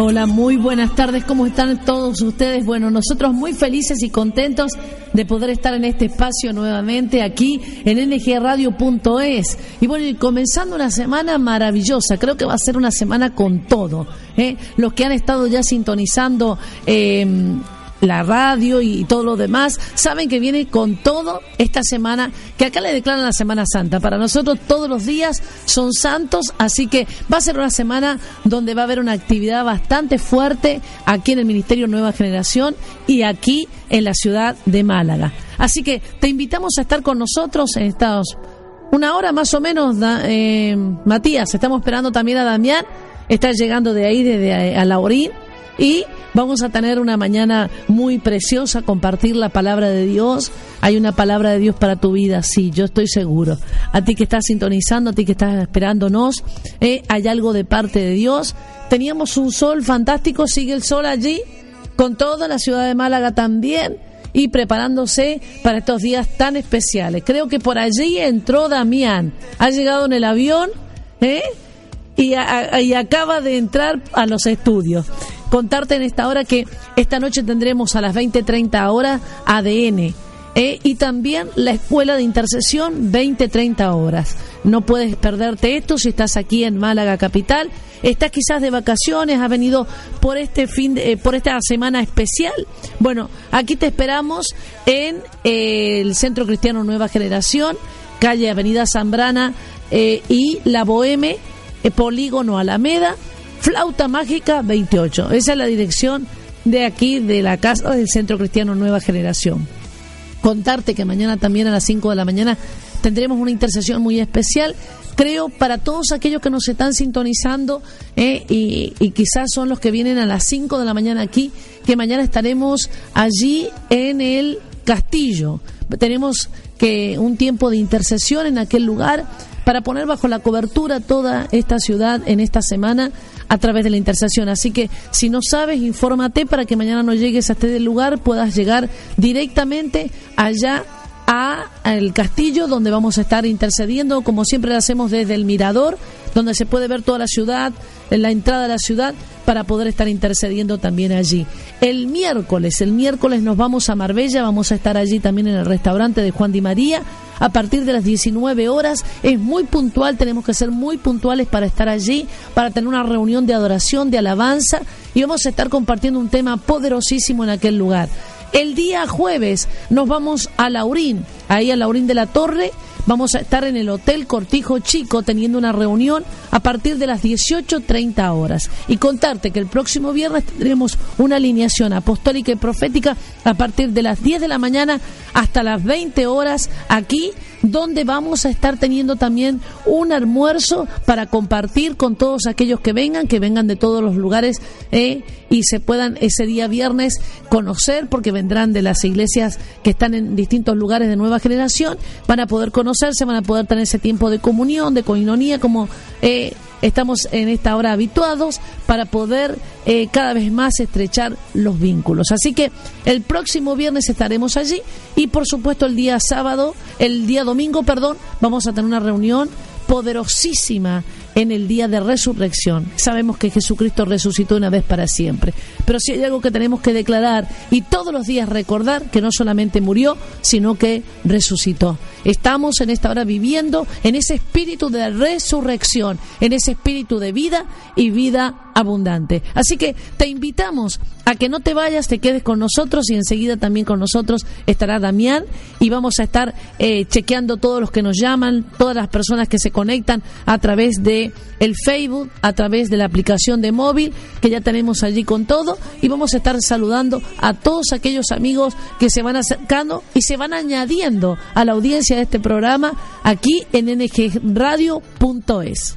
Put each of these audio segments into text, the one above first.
Hola, muy buenas tardes. ¿Cómo están todos ustedes? Bueno, nosotros muy felices y contentos de poder estar en este espacio nuevamente aquí en ngradio.es. Y bueno, y comenzando una semana maravillosa. Creo que va a ser una semana con todo. ¿eh? Los que han estado ya sintonizando. Eh, la radio y todo lo demás, saben que viene con todo esta semana, que acá le declaran la Semana Santa. Para nosotros todos los días son santos, así que va a ser una semana donde va a haber una actividad bastante fuerte aquí en el Ministerio Nueva Generación y aquí en la ciudad de Málaga. Así que te invitamos a estar con nosotros en Estados una hora más o menos, eh, Matías. Estamos esperando también a Damián. Está llegando de ahí, desde a, a Laurín. Y Vamos a tener una mañana muy preciosa, compartir la palabra de Dios. Hay una palabra de Dios para tu vida, sí, yo estoy seguro. A ti que estás sintonizando, a ti que estás esperándonos, eh, hay algo de parte de Dios. Teníamos un sol fantástico, sigue el sol allí, con toda la ciudad de Málaga también y preparándose para estos días tan especiales. Creo que por allí entró Damián, ha llegado en el avión ¿eh? y, y acaba de entrar a los estudios contarte en esta hora que esta noche tendremos a las 20.30 horas ADN. ¿eh? y también la escuela de intercesión 20-30 horas. No puedes perderte esto si estás aquí en Málaga capital. Estás quizás de vacaciones, has venido por este fin, de, eh, por esta semana especial. Bueno, aquí te esperamos en eh, el Centro Cristiano Nueva Generación, calle Avenida Zambrana y La Boheme, Polígono Alameda Flauta Mágica 28. Esa es la dirección de aquí, de la casa del Centro Cristiano Nueva Generación. Contarte que mañana también a las 5 de la mañana tendremos una intercesión muy especial, creo, para todos aquellos que nos están sintonizando eh, y, y, quizás son los que vienen a las 5 de la mañana aquí, que mañana estaremos allí en el castillo. Tenemos que un tiempo de intercesión en aquel lugar para poner bajo la cobertura toda esta ciudad en esta semana a través de la intercesión. Así que si no sabes, infórmate para que mañana no llegues a este lugar, puedas llegar directamente allá a el castillo donde vamos a estar intercediendo, como siempre lo hacemos desde el mirador, donde se puede ver toda la ciudad, la entrada de la ciudad, para poder estar intercediendo también allí. El miércoles, el miércoles nos vamos a Marbella, vamos a estar allí también en el restaurante de Juan Di María a partir de las 19 horas. Es muy puntual, tenemos que ser muy puntuales para estar allí, para tener una reunión de adoración, de alabanza y vamos a estar compartiendo un tema poderosísimo en aquel lugar. El día jueves nos vamos a Laurín, ahí a Laurín de la Torre. Vamos a estar en el Hotel Cortijo Chico teniendo una reunión a partir de las 18.30 horas. Y contarte que el próximo viernes tendremos una alineación apostólica y profética a partir de las 10 de la mañana hasta las 20 horas aquí donde vamos a estar teniendo también un almuerzo para compartir con todos aquellos que vengan, que vengan de todos los lugares eh, y se puedan ese día viernes conocer, porque vendrán de las iglesias que están en distintos lugares de nueva generación, van a poder conocerse, van a poder tener ese tiempo de comunión, de coinonía, como eh, estamos en esta hora habituados para poder eh, cada vez más estrechar los vínculos. Así que el próximo viernes estaremos allí y por supuesto el día sábado, el día domingo, perdón, vamos a tener una reunión poderosísima en el día de resurrección. Sabemos que Jesucristo resucitó una vez para siempre. Pero si hay algo que tenemos que declarar y todos los días recordar que no solamente murió, sino que resucitó. Estamos en esta hora viviendo en ese espíritu de resurrección, en ese espíritu de vida y vida abundante. Así que te invitamos a que no te vayas, te quedes con nosotros y enseguida también con nosotros estará Damián y vamos a estar eh, chequeando todos los que nos llaman, todas las personas que se conectan a través de el Facebook, a través de la aplicación de móvil que ya tenemos allí con todo y vamos a estar saludando a todos aquellos amigos que se van acercando y se van añadiendo a la audiencia de este programa aquí en ngradio.es.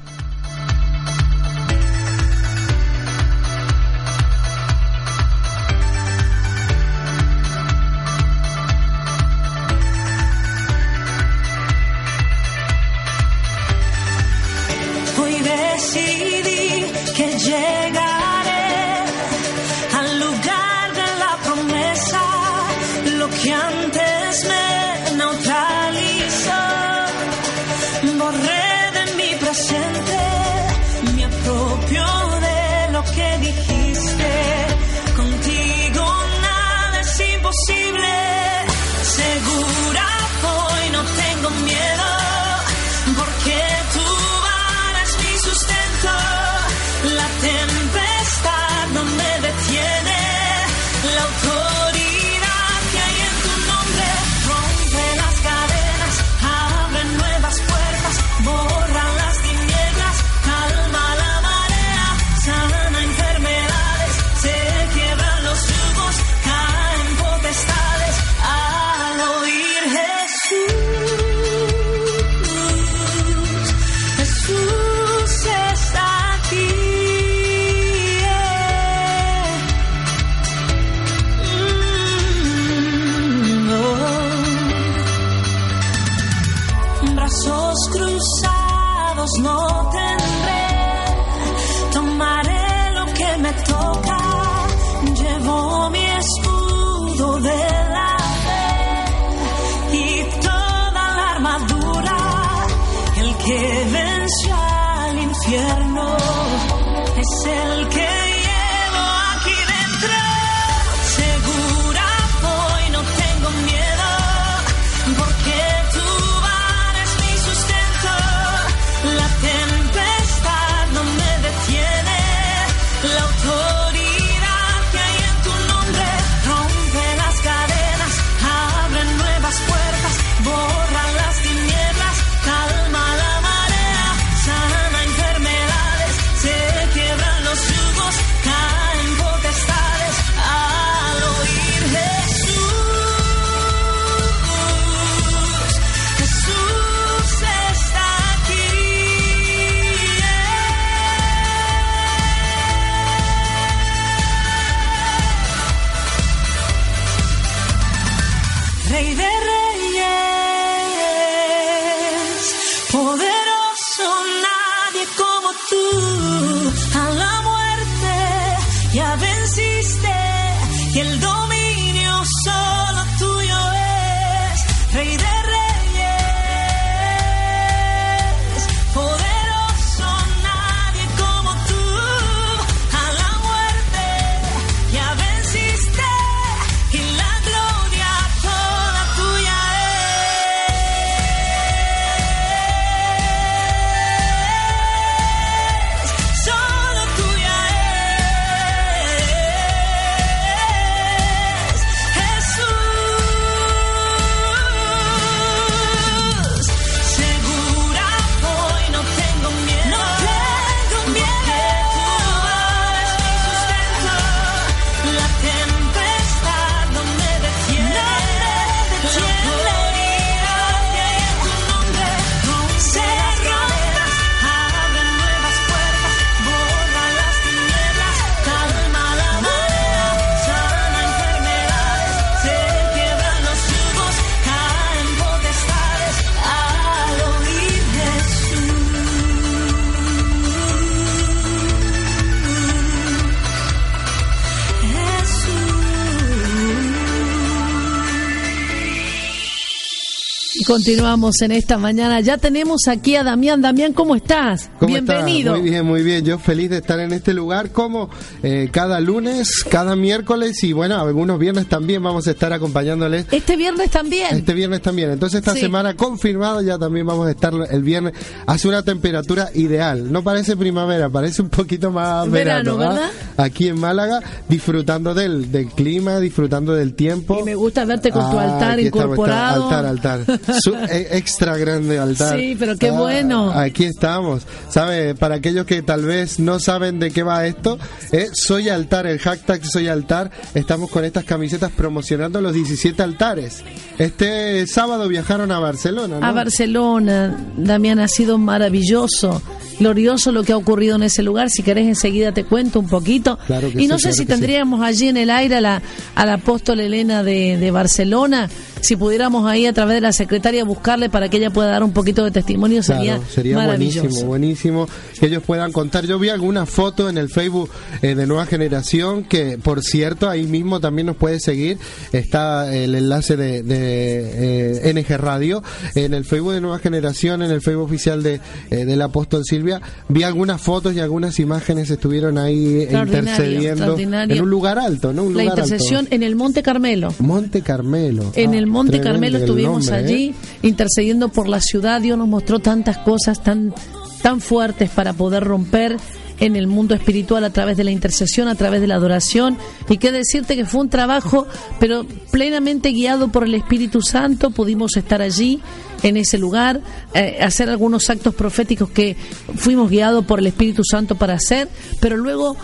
continuamos en esta mañana. Ya tenemos aquí a Damián. Damián, ¿cómo estás? ¿Cómo Bienvenido. estás? Muy bien, muy bien. Yo feliz de estar en este lugar como eh, cada lunes, cada miércoles y bueno, algunos viernes también vamos a estar acompañándoles. Este viernes también. Este viernes también. Entonces esta Sí. semana confirmado ya también vamos a estar el viernes. Hace una temperatura ideal. No parece primavera, parece un poquito más Verano, verano. ¿ah? ¿verdad? Aquí en Málaga, disfrutando del, del clima, disfrutando del tiempo. Y me gusta verte con tu Ah, altar estamos, incorporado. altar, altar. Su- eh, extra grande altar. Sí, pero qué Ah, bueno. Aquí estamos. ¿Sabe? Para aquellos que tal vez no saben de qué va esto, eh, soy altar, el hashtag soy altar. Estamos con estas camisetas promocionando los 17 altares. Este sábado viajaron a Barcelona, ¿no? A Barcelona, Damián, ha sido maravilloso, glorioso lo que ha ocurrido en ese lugar. Si querés, enseguida te cuento un poquito. Claro que y no sí, sé claro si sí. tendríamos allí en el aire a la, a la apóstol Elena de, de Barcelona. Si pudiéramos ahí a través de la secretaria buscarle para que ella pueda dar un poquito de testimonio, sería, Claro, sería maravilloso. buenísimo, buenísimo que ellos puedan contar. Yo vi alguna foto en el Facebook eh, de Nueva Generación que, por cierto, ahí mismo también nos puede seguir. Está el enlace de, de, eh, NG Radio en el Facebook de Nueva Generación, en el Facebook oficial de eh, del apóstol Silvia. Vi algunas fotos y algunas imágenes estuvieron ahí intercediendo en un lugar alto, ¿no? Un La lugar intercesión alto. en el Monte Carmelo. Monte Carmelo. En Ah, el Monte tremendo Carmelo el estuvimos nombre, ¿eh? allí intercediendo por la ciudad. Dios nos mostró tantas cosas tan, tan fuertes para poder romper en el mundo espiritual a través de la intercesión, a través de la adoración. Y qué decirte que fue un trabajo, pero plenamente guiado por el Espíritu Santo. Pudimos estar allí, en ese lugar, eh, hacer algunos actos proféticos que fuimos guiados por el Espíritu Santo para hacer, pero luego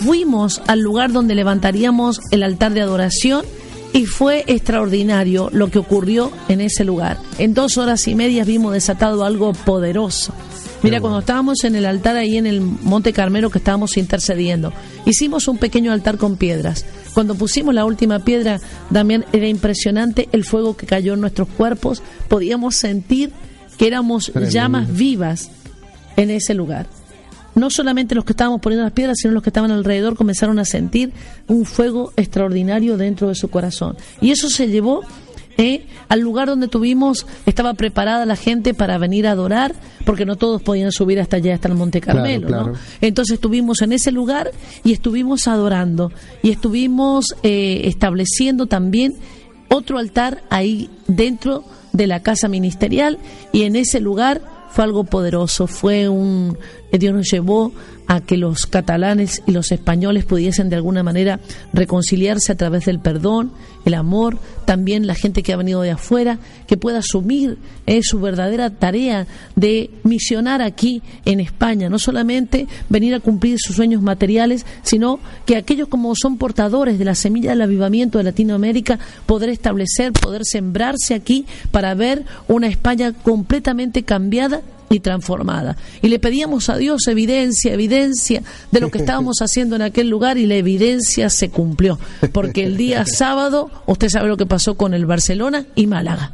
fuimos al lugar donde levantaríamos el altar de adoración y fue extraordinario lo que ocurrió en ese lugar. En dos horas y media vimos desatado algo poderoso. Mira, cuando estábamos en el altar ahí en el Monte Carmelo que estábamos intercediendo, hicimos un pequeño altar con piedras. Cuando pusimos la última piedra, Damián, era impresionante el fuego que cayó en nuestros cuerpos. Podíamos sentir que éramos Tremendo. llamas vivas en ese lugar. No solamente los que estábamos poniendo las piedras, sino los que estaban alrededor comenzaron a sentir un fuego extraordinario dentro de su corazón. Y eso se llevó eh, al lugar donde tuvimos, estaba preparada la gente para venir a adorar, porque no todos podían subir hasta allá, hasta el Monte Claro, Carmelo. Entonces estuvimos en ese lugar y estuvimos adorando y estuvimos eh, estableciendo también otro altar ahí dentro de la casa ministerial y en ese lugar fue algo poderoso, fue un Dios nos llevó a que los catalanes y los españoles pudiesen de alguna manera reconciliarse a través del perdón, el amor, también la gente que ha venido de afuera, que pueda asumir eh, su verdadera tarea de misionar aquí en España, no solamente venir a cumplir sus sueños materiales, sino que aquellos como son portadores de la semilla del avivamiento de Latinoamérica, poder establecer, poder sembrarse aquí para ver una España completamente cambiada y transformada. Y le pedíamos a Dios evidencia, evidencia de lo que estábamos haciendo en aquel lugar y la evidencia se cumplió. Porque el día sábado, usted sabe lo que pasó con el Barcelona y Málaga.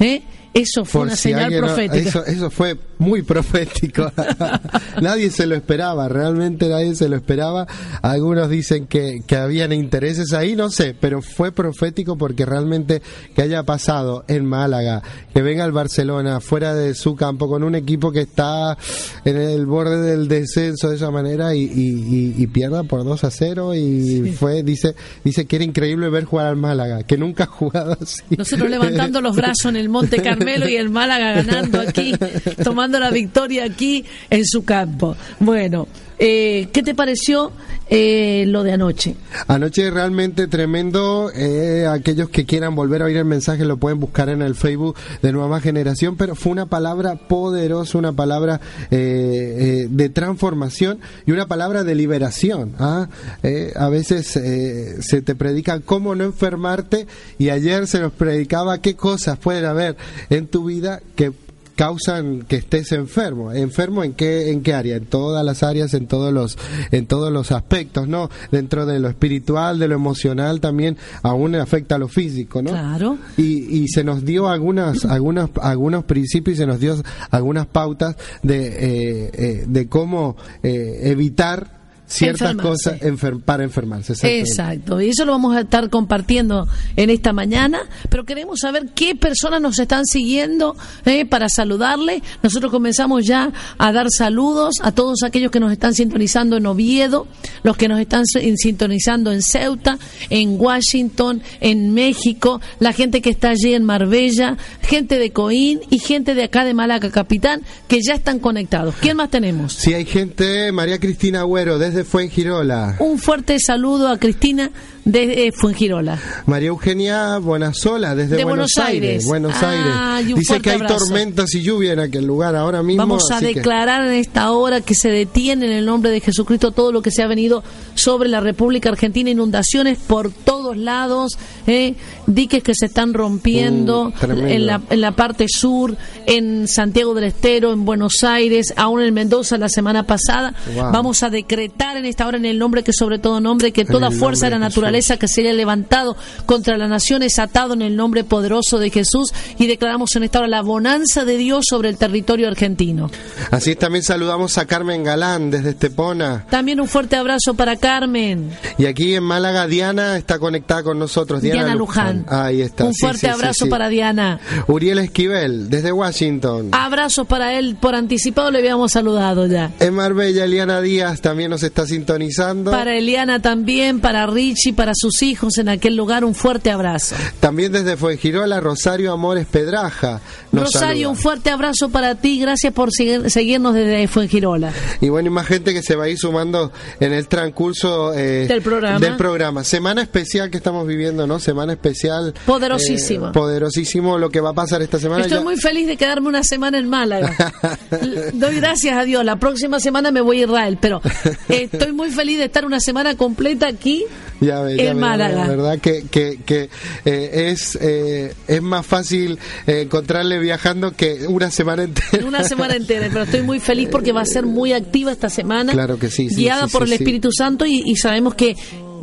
¿eh? Eso fue Por una si señal alguien profética. eso, eso fue muy profético. nadie se lo esperaba, realmente nadie se lo esperaba. Algunos dicen que, que habían intereses ahí, no sé, pero fue profético porque realmente que haya pasado en Málaga, que venga el Barcelona fuera de su campo con un equipo que está en el borde del descenso de esa manera y, y- y- y pierda por 2 a 0 y fue, dice, dice que era increíble ver jugar al Málaga, que nunca ha jugado así. Nosotros levantando los brazos en el Monte Carmelo y el Málaga ganando aquí, tomando la victoria aquí en su campo. Bueno, eh, ¿qué te pareció eh, lo de anoche? Anoche realmente tremendo. eh, aquellos que quieran volver a oír el mensaje lo pueden buscar en el Facebook de Nueva Generación, pero fue una palabra poderosa, una palabra eh, eh, de transformación y una palabra de liberación. ¿ah? Eh, a veces se te predica cómo no enfermarte y ayer se nos predicaba qué cosas pueden haber en tu vida que causan que estés enfermo. ¿Enfermo en qué, en qué área? En todas las áreas, en todos los, en todos los aspectos, ¿no? Dentro de lo espiritual, de lo emocional también, aún afecta a lo físico, ¿no? Claro. Y, y se nos dio algunas, algunas, algunos principios y se nos dio algunas pautas de, eh, eh, de cómo eh, evitar ciertas Enfermarse. cosas enfer- para enfermarse. Exacto, y eso lo vamos a estar compartiendo en esta mañana, pero queremos saber qué personas nos están siguiendo eh, para saludarle. Nosotros comenzamos ya a dar saludos a todos aquellos que nos están sintonizando en Oviedo, los que nos están sin- sintonizando en Ceuta, en Washington, en México, la gente que está allí en Marbella, gente de Coín y gente de acá de Malaca Capitán que ya están conectados. ¿Quién más tenemos? Si hay gente, María Cristina Agüero, desde Fuengirola. Un fuerte saludo a Cristina de eh, Fuengirola. María Eugenia Bonazola, desde De Buenos, Buenos Aires. Buenos Ah, Aires. Dice que hay abrazo. tormentas y lluvia en aquel lugar ahora mismo. Vamos a que- declarar en esta hora que se detiene en el nombre de Jesucristo todo lo que se ha venido sobre la República Argentina, inundaciones por todos lados, ¿eh? diques que se están rompiendo Mm, en, la, en la parte sur, en Santiago del Estero, en Buenos Aires, aún en Mendoza la semana pasada. Wow. Vamos a decretar en esta hora en el nombre que sobre todo nombre, que En toda fuerza de la nombre naturaleza que se haya levantado contra la nación es atado en el nombre poderoso de Jesús y declaramos en esta hora la bonanza de Dios sobre el territorio argentino. Así también saludamos a Carmen Galán desde Estepona. También un fuerte abrazo para Carmen. Y aquí en Málaga, Diana está conectada con nosotros. Diana, Diana, Luján. Ahí está. Un fuerte sí, sí, abrazo sí. para Diana. Uriel Esquivel, desde Washington. Abrazos para él por anticipado, le habíamos saludado ya. En Marbella, Eliana Díaz también nos está sintonizando. Para Eliana también, para Richie, para sus hijos en aquel lugar, un fuerte abrazo. También desde Fuengirola, Rosario Amores Pedraja. nos Rosario, saluda. un fuerte abrazo para ti, gracias por seguir- seguirnos desde Fuengirola. Y bueno, y más gente que se va a ir sumando en el transcurso eh, Del programa. del programa. Semana especial que estamos viviendo, ¿no? Semana especial. Eh, poderosísimo lo que va a pasar esta semana. Estoy Ya- muy feliz de quedarme una semana en Málaga. Doy gracias a Dios. La próxima semana me voy a Israel, pero eh, estoy muy feliz de estar una semana completa aquí Ya ve, ya en ve, Málaga. La verdad que, que, que eh, es, eh, es más fácil eh, encontrarle viajando que una semana entera. Una semana entera, pero estoy muy feliz porque va a ser muy activa esta semana. Claro que sí, sí, Guiada sí, por sí, el. Espíritu Santo y, y sabemos que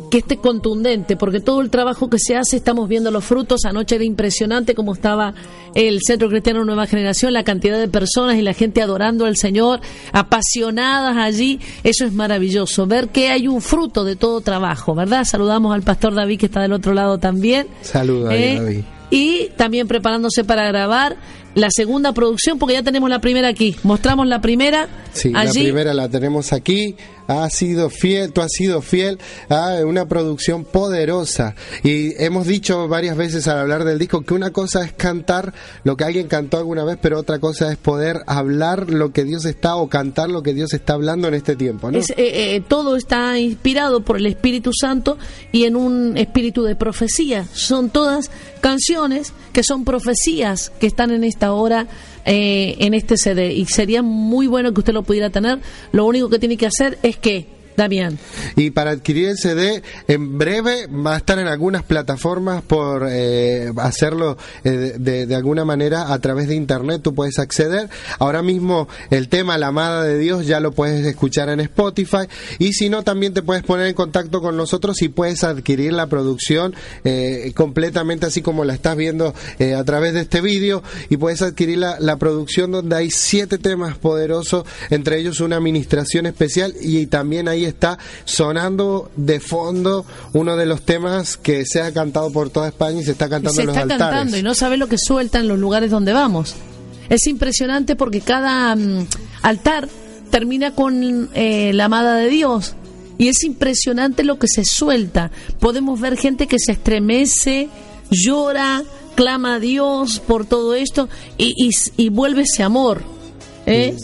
que esté contundente, porque todo el trabajo que se hace estamos viendo los frutos. Anoche era impresionante cómo estaba el Centro Cristiano Nueva Generación, la cantidad de personas y la gente adorando al Señor, apasionadas allí. Eso es maravilloso, ver que hay un fruto de todo trabajo, ¿verdad? Saludamos al pastor David que está del otro lado también. Saludos ahí, Eh, David. y también preparándose para grabar la segunda producción, porque ya tenemos la primera aquí. Mostramos la primera Sí, allí. la primera la tenemos aquí. Ha sido fiel, tú has sido fiel a una producción poderosa. Y hemos dicho varias veces al hablar del disco que una cosa es cantar lo que alguien cantó alguna vez, pero otra cosa es poder hablar lo que Dios está o cantar lo que Dios está hablando en este tiempo, ¿no? Eh, eh, todo está inspirado por el Espíritu Santo y en un espíritu de profecía. Son todas canciones que son profecías que están en esta hora eh, en este CD y sería muy bueno que usted lo pudiera tener. Lo único que tiene que hacer es que Damián. Y para adquirir el CD, en breve va a estar en algunas plataformas por eh, hacerlo eh, de, alguna manera a través de internet. Tú puedes acceder. Ahora mismo el tema La Amada de Dios ya lo puedes escuchar en Spotify. Y si no, también te puedes poner en contacto con nosotros y puedes adquirir la producción eh, completamente así como la estás viendo eh, a través de este vídeo. Y puedes adquirir la, la producción donde hay siete temas poderosos, entre ellos una administración especial. Y también ahí está sonando de fondo uno de los temas que se ha cantado por toda España y se está cantando se en los está altares. cantando y no sabe lo que suelta en los lugares donde vamos. Es impresionante porque cada mm, altar termina con eh, la amada de Dios. Y es impresionante lo que se suelta. Podemos ver gente que se estremece, llora, clama a Dios por todo esto y, y, y vuelve ese amor ¿eh?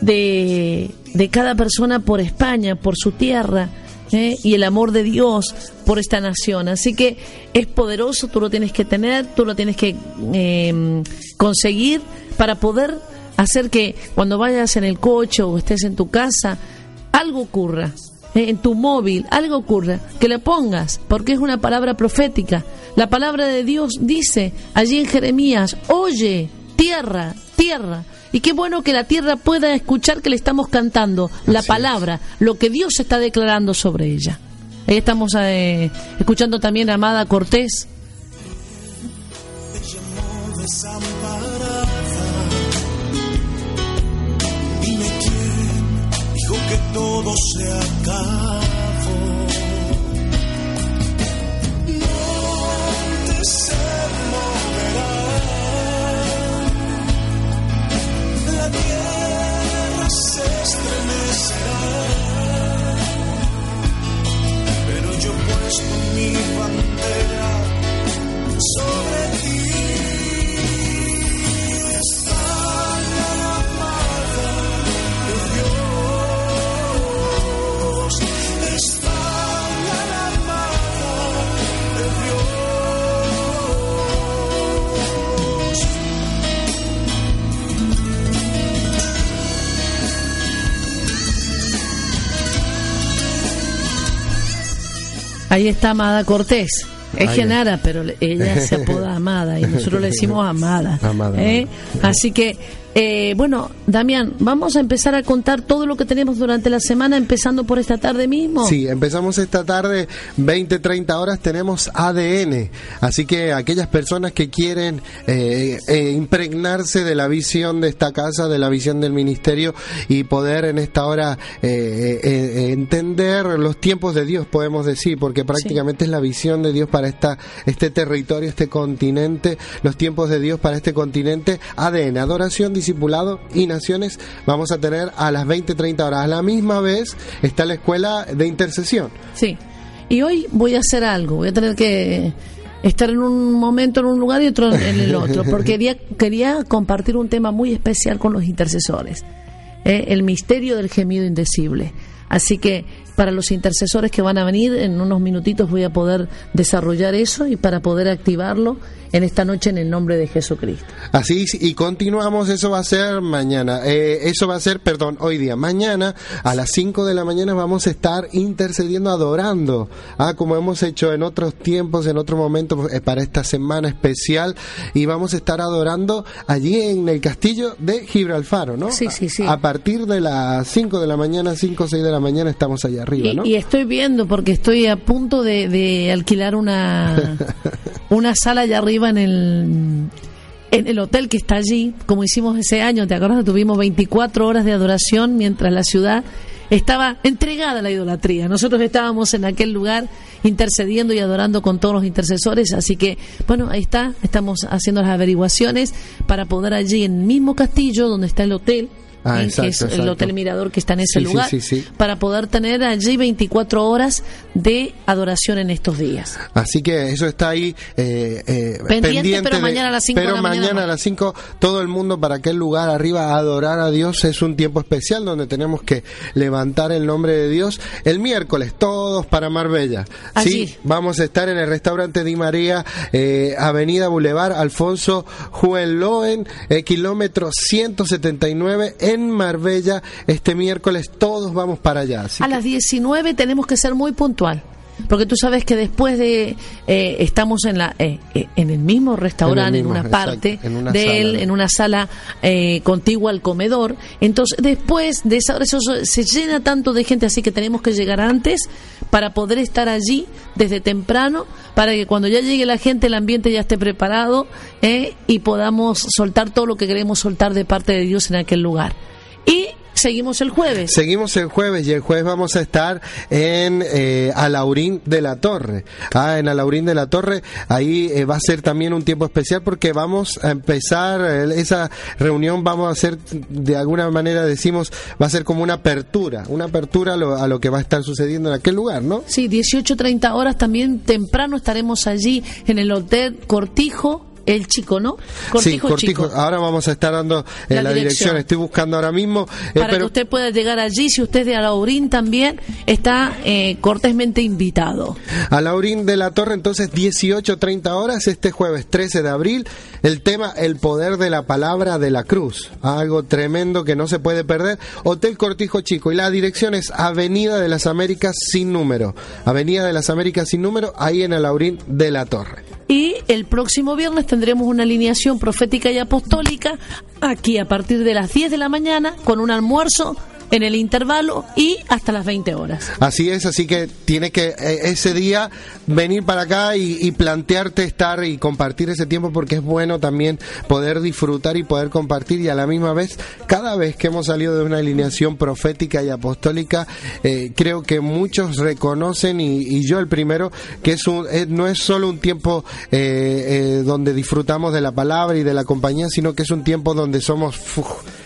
de, de cada persona por España, por su tierra. ¿eh? y el amor de Dios por esta nación. Así que es poderoso, tú lo tienes que tener, tú lo tienes que eh, conseguir para poder hacer que cuando vayas en el coche o estés en tu casa, algo ocurra. ¿eh? En tu móvil, algo ocurra, que le pongas, porque es una palabra profética. La palabra de Dios dice allí en Jeremías, oye, tierra, tierra. Y qué bueno que la tierra pueda escuchar que le estamos cantando la Así palabra, lo que Dios está declarando sobre ella. Ahí estamos eh, escuchando también a Amada Cortés. Dime quién dijo que todo se acabó. Mi bandera. Sobre Ahí está Amada Cortés. Es Genara, pero ella se apoda Amada y nosotros le decimos Amada. Amada, ¿eh? Así que, eh, bueno, Damián, vamos a empezar a contar todo lo que tenemos durante la semana, empezando por esta tarde mismo. Sí, empezamos esta tarde, 20, 30 horas, tenemos ADN. Así que aquellas personas que quieren eh, eh, impregnarse de la visión de esta casa, de la visión del ministerio y poder en esta hora eh, entender los tiempos de Dios, podemos decir, porque prácticamente es la visión de Dios para esta, este territorio, este continente, los tiempos de Dios para este continente. ADN, adoración, discipulado y naciones, vamos a tener a las 20, 30 horas. A la misma vez está la escuela de intercesión. Sí. Y hoy voy a hacer algo, voy a tener que estar en un momento en un lugar y otro en el otro, porque quería, quería compartir un tema muy especial con los intercesores, ¿eh? el misterio del gemido indecible. Así que para los intercesores que van a venir, en unos minutitos voy a poder desarrollar eso y para poder activarlo en esta noche en el nombre de Jesucristo. Así y continuamos, eso va a ser mañana, eh, eso va a ser, perdón, hoy día, mañana a las 5 de la mañana vamos a estar intercediendo, adorando, ah, como hemos hecho en otros tiempos, en otro momento, eh, para esta semana especial, y vamos a estar adorando allí en el castillo de Gibralfaro, ¿no? Sí, sí, sí. A, a partir de las 5 de la mañana, 5 o 6 de la mañana estamos allá arriba, Y, ¿no? y estoy viendo porque estoy a punto de, de alquilar una, una sala allá arriba en el en el hotel que está allí, como hicimos ese año, ¿te acuerdas? Tuvimos 24 horas de adoración mientras la ciudad estaba entregada a la idolatría. Nosotros estábamos en aquel lugar intercediendo y adorando con todos los intercesores, así que, bueno, ahí está, estamos haciendo las averiguaciones para poder allí en el mismo castillo donde está el hotel, Ah, ¿eh? exacto, que es el hotel Mirador que está en ese Sí, lugar, sí, sí. para poder tener allí 24 horas de adoración en estos días. Así que eso está ahí eh, eh, Pendiente, pero de- mañana a las cinco de pero la mañana mañana a las 5 todo el mundo para aquel lugar arriba a adorar a Dios es un tiempo especial donde tenemos que levantar el nombre de Dios el miércoles todos para Marbella Allí. sí vamos a estar en el restaurante Di María eh, Avenida Boulevard Alfonso Juenloen eh, kilómetro 179 en Marbella este miércoles. Todos vamos para allá. Así A que- las 19 tenemos que ser muy puntual. Porque tú sabes que después de eh, estamos en la eh, eh, en el mismo restaurante, en, mismo, una exacto, parte en una de él, en una sala eh, contigua al comedor. Entonces, después de esa hora eso se llena tanto de gente, así que tenemos que llegar antes para poder estar allí desde temprano, para que cuando ya llegue la gente el ambiente ya esté preparado y podamos soltar todo lo que queremos soltar de parte de Dios en aquel lugar. Y seguimos el jueves. Seguimos el jueves y el jueves vamos a estar en eh, Alaurín de la Torre. Ah, en Alaurín de la Torre, ahí eh, va a ser también un tiempo especial porque vamos a empezar eh, esa reunión, vamos a hacer, de alguna manera decimos, va a ser como una apertura, una apertura a lo, a lo que va a estar sucediendo en aquel lugar, ¿no? Sí, 18.30 horas también temprano estaremos allí en el Hotel Cortijo, el chico, ¿no? sí, Cortijo. Ahora vamos a estar dando eh, La la, dirección. dirección. Estoy buscando ahora mismo. eh, Para pero que usted pueda llegar allí, si usted es de Alaurín también, está eh, cortésmente invitado. A Laurín de la Torre, entonces 18.30 horas, este jueves 13 de abril, el tema El poder de la palabra de la cruz. Algo tremendo que no se puede perder. Hotel Cortijo Chico. Y la dirección es Avenida de las Américas sin número. Avenida de las Américas sin número, ahí en Alaurín de la Torre. Y el próximo viernes tendremos una alineación profética y apostólica aquí a partir de las 10 de la mañana con un almuerzo en el intervalo y hasta las 20 horas. Así es, así que tienes que eh, ese día venir para acá y, plantearte estar y compartir ese tiempo porque es bueno también poder disfrutar y poder compartir y a la misma vez, cada vez que hemos salido de una alineación profética y apostólica, eh, creo que muchos reconocen y, yo el primero, que es un, eh, no es solo un tiempo eh, donde disfrutamos de la palabra y de la compañía, sino que es un tiempo donde somos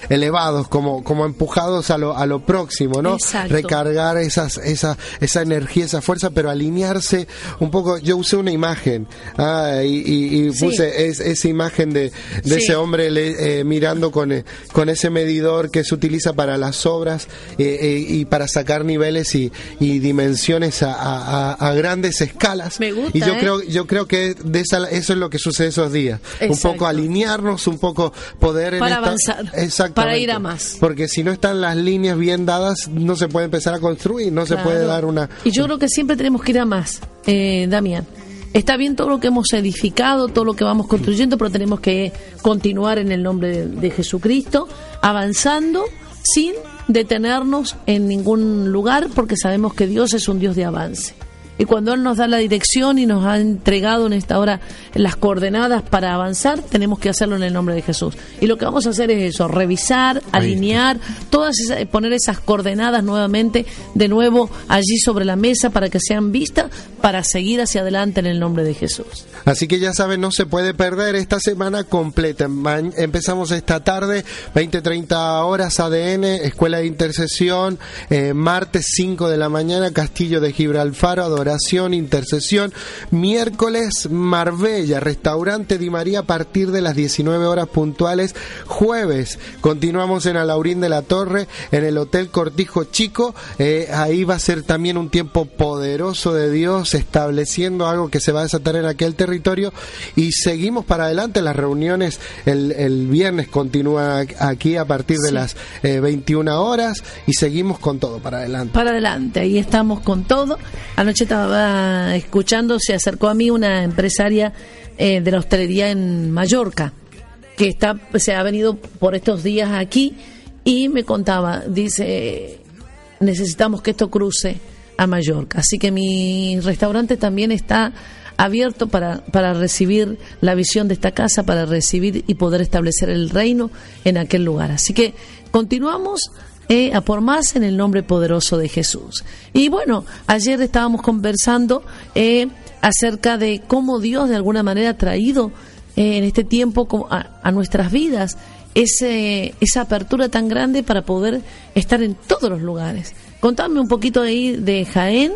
elevados, como, como empujados a lo, a lo próximo, ¿no? Exacto. Recargar esas, esa, esa energía, esa fuerza, pero alinearse un poco. Yo usé una imagen ah, y, y- y Sí. puse es- esa imagen de, de Sí. ese hombre le- eh, mirando con, eh, con ese medidor que se utiliza para las obras eh, eh, y para sacar niveles y, y dimensiones a, a- a- grandes escalas. Me gusta, y yo ¿eh? creo, yo creo que de esa, eso es lo que sucede esos días. Un Exacto. poco alinearnos, un poco poder en Para esta- avanzar, Exactamente. Para ir a más. Porque si no están las líneas bien dadas, no se puede empezar a construir, no se puede dar una... Y yo creo que siempre tenemos que ir a más, eh, Damián. Está bien todo lo que hemos edificado, todo lo que vamos construyendo, pero tenemos que continuar en el nombre de, de Jesucristo, avanzando sin detenernos en ningún lugar, porque sabemos que Dios es un Dios de avance. Y cuando Él nos da la dirección y nos ha entregado en esta hora las coordenadas para avanzar, tenemos que hacerlo en el nombre de Jesús. Y lo que vamos a hacer es eso, revisar, alinear, todas esas, poner esas coordenadas nuevamente, de nuevo allí sobre la mesa para que sean vistas, para seguir hacia adelante en el nombre de Jesús. Así que ya saben, no se puede perder esta semana completa. Empezamos esta tarde, 20-30 horas ADN, Escuela de Intercesión, eh, martes 5 de la mañana, Castillo de Gibralfaro, Adoración, Intercesión, miércoles Marbella, Restaurante Di María a partir de las 19 horas puntuales, jueves continuamos en Alaurín de la Torre, en el Hotel Cortijo Chico, eh, ahí va a ser también un tiempo poderoso de Dios, estableciendo algo que se va a desatar en aquel territorio y seguimos para adelante las reuniones el, el viernes continúa aquí a partir de Sí. las eh, 21 horas y seguimos con todo para adelante. Para adelante, ahí estamos con todo. Anoche estaba escuchando, se acercó a mí una empresaria eh, de la hostelería en Mallorca, que está, se ha venido por estos días aquí y me contaba, dice, necesitamos que esto cruce a Mallorca. Así que mi restaurante también está abierto para, para recibir la visión de esta casa, para recibir y poder establecer el reino en aquel lugar. Así que continuamos eh, a por más en el nombre poderoso de Jesús. Y bueno, ayer estábamos conversando eh, acerca de cómo Dios de alguna manera ha traído eh, en este tiempo a, a nuestras vidas ese, esa apertura tan grande para poder estar en todos los lugares. Contadme un poquito ahí de Jaén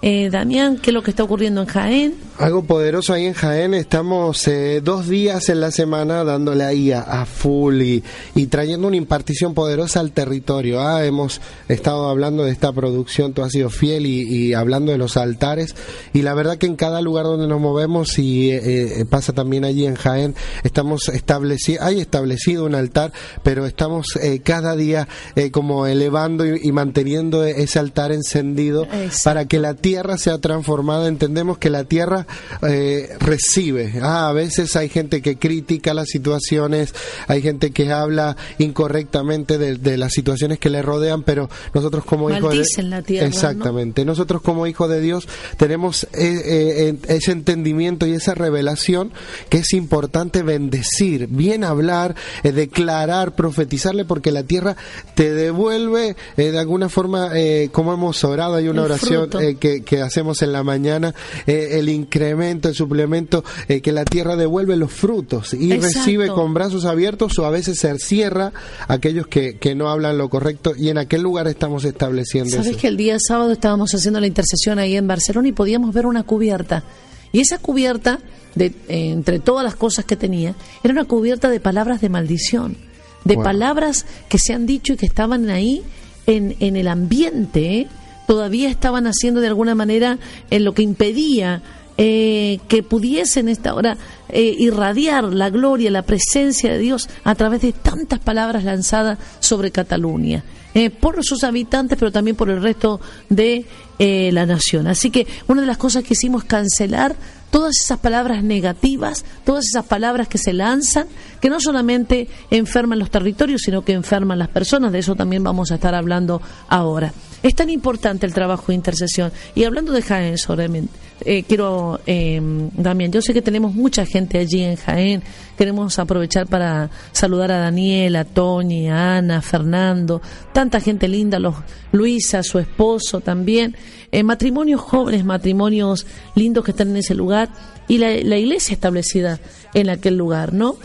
Eh, Damián, ¿qué es lo que está ocurriendo en Jaén? Algo poderoso ahí en Jaén, estamos eh, dos días en la semana dándole ahí a, a full y, y trayendo una impartición poderosa al territorio. Ah, hemos estado hablando de esta producción, tú has sido fiel y, y hablando de los altares y la verdad que en cada lugar donde nos movemos y eh, eh, pasa también allí en Jaén, estamos establecido, hay establecido un altar, pero estamos eh, cada día como elevando y, y manteniendo ese altar encendido Exacto. para que la tierra sea transformada. Entendemos que la tierra eh, recibe. Ah, a veces hay gente que critica las situaciones, hay gente que habla incorrectamente de, de las situaciones que le rodean, pero nosotros como hijos de Maldicen la tierra, ¿no? exactamente, nosotros como hijos de Dios tenemos eh, eh, ese entendimiento y esa revelación que es importante bendecir, bien hablar, eh, declarar, profetizarle, porque la tierra te devuelve eh, de alguna forma, eh, como hemos orado, hay una El oración fruto. Que, que hacemos en la mañana, eh, el incremento, el suplemento, eh, que la tierra devuelve los frutos y Exacto. recibe con brazos abiertos o a veces se cierra aquellos que, que no hablan lo correcto y en aquel lugar estamos estableciendo Sabes eso. que el día sábado estábamos haciendo la intercesión ahí en Barcelona y podíamos ver una cubierta. Y esa cubierta, de, eh, entre todas las cosas que tenía, era una cubierta de palabras de maldición, de palabras que se han dicho y que estaban ahí en, en el ambiente, ¿eh? Todavía estaban haciendo de alguna manera en lo que impedía eh, que pudiesen esta hora eh, irradiar la gloria, la presencia de Dios a través de tantas palabras lanzadas sobre Cataluña, eh, por sus habitantes, pero también por el resto de eh, la nación. Así que una de las cosas que hicimos es cancelar todas esas palabras negativas, todas esas palabras que se lanzan, que no solamente enferman los territorios, sino que enferman las personas. De eso también vamos a estar hablando ahora. Es tan importante el trabajo de intercesión. Y hablando de Jaén, solamente, eh, quiero, eh, Damián, yo sé que tenemos mucha gente allí en Jaén. Queremos aprovechar para saludar a Daniel, a Toñi, a Ana, a Fernando, tanta gente linda, los Luisa, su esposo también. Eh, matrimonios jóvenes, matrimonios lindos que están en ese lugar y la, la iglesia establecida en aquel lugar, ¿no?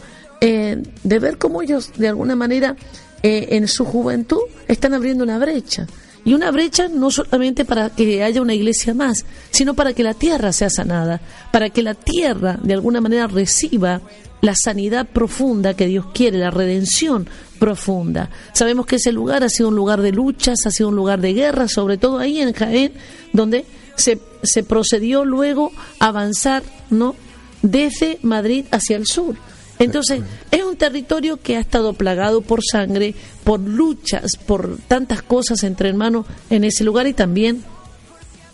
Eh, de ver cómo ellos, de alguna manera, eh, en su juventud, están abriendo una brecha. Y una brecha no solamente para que haya una iglesia más, sino para que la tierra sea sanada, para que la tierra de alguna manera reciba la sanidad profunda que Dios quiere, la redención profunda. Sabemos que ese lugar ha sido un lugar de luchas, ha sido un lugar de guerra, sobre todo ahí en Jaén, donde se, se procedió luego a avanzar, ¿no? Desde Madrid hacia el sur. Entonces, es un territorio que ha estado plagado por sangre, por luchas, por tantas cosas entre hermanos en ese lugar y también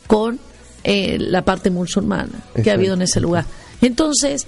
con eh, la parte musulmana que ha habido en ese lugar. Entonces,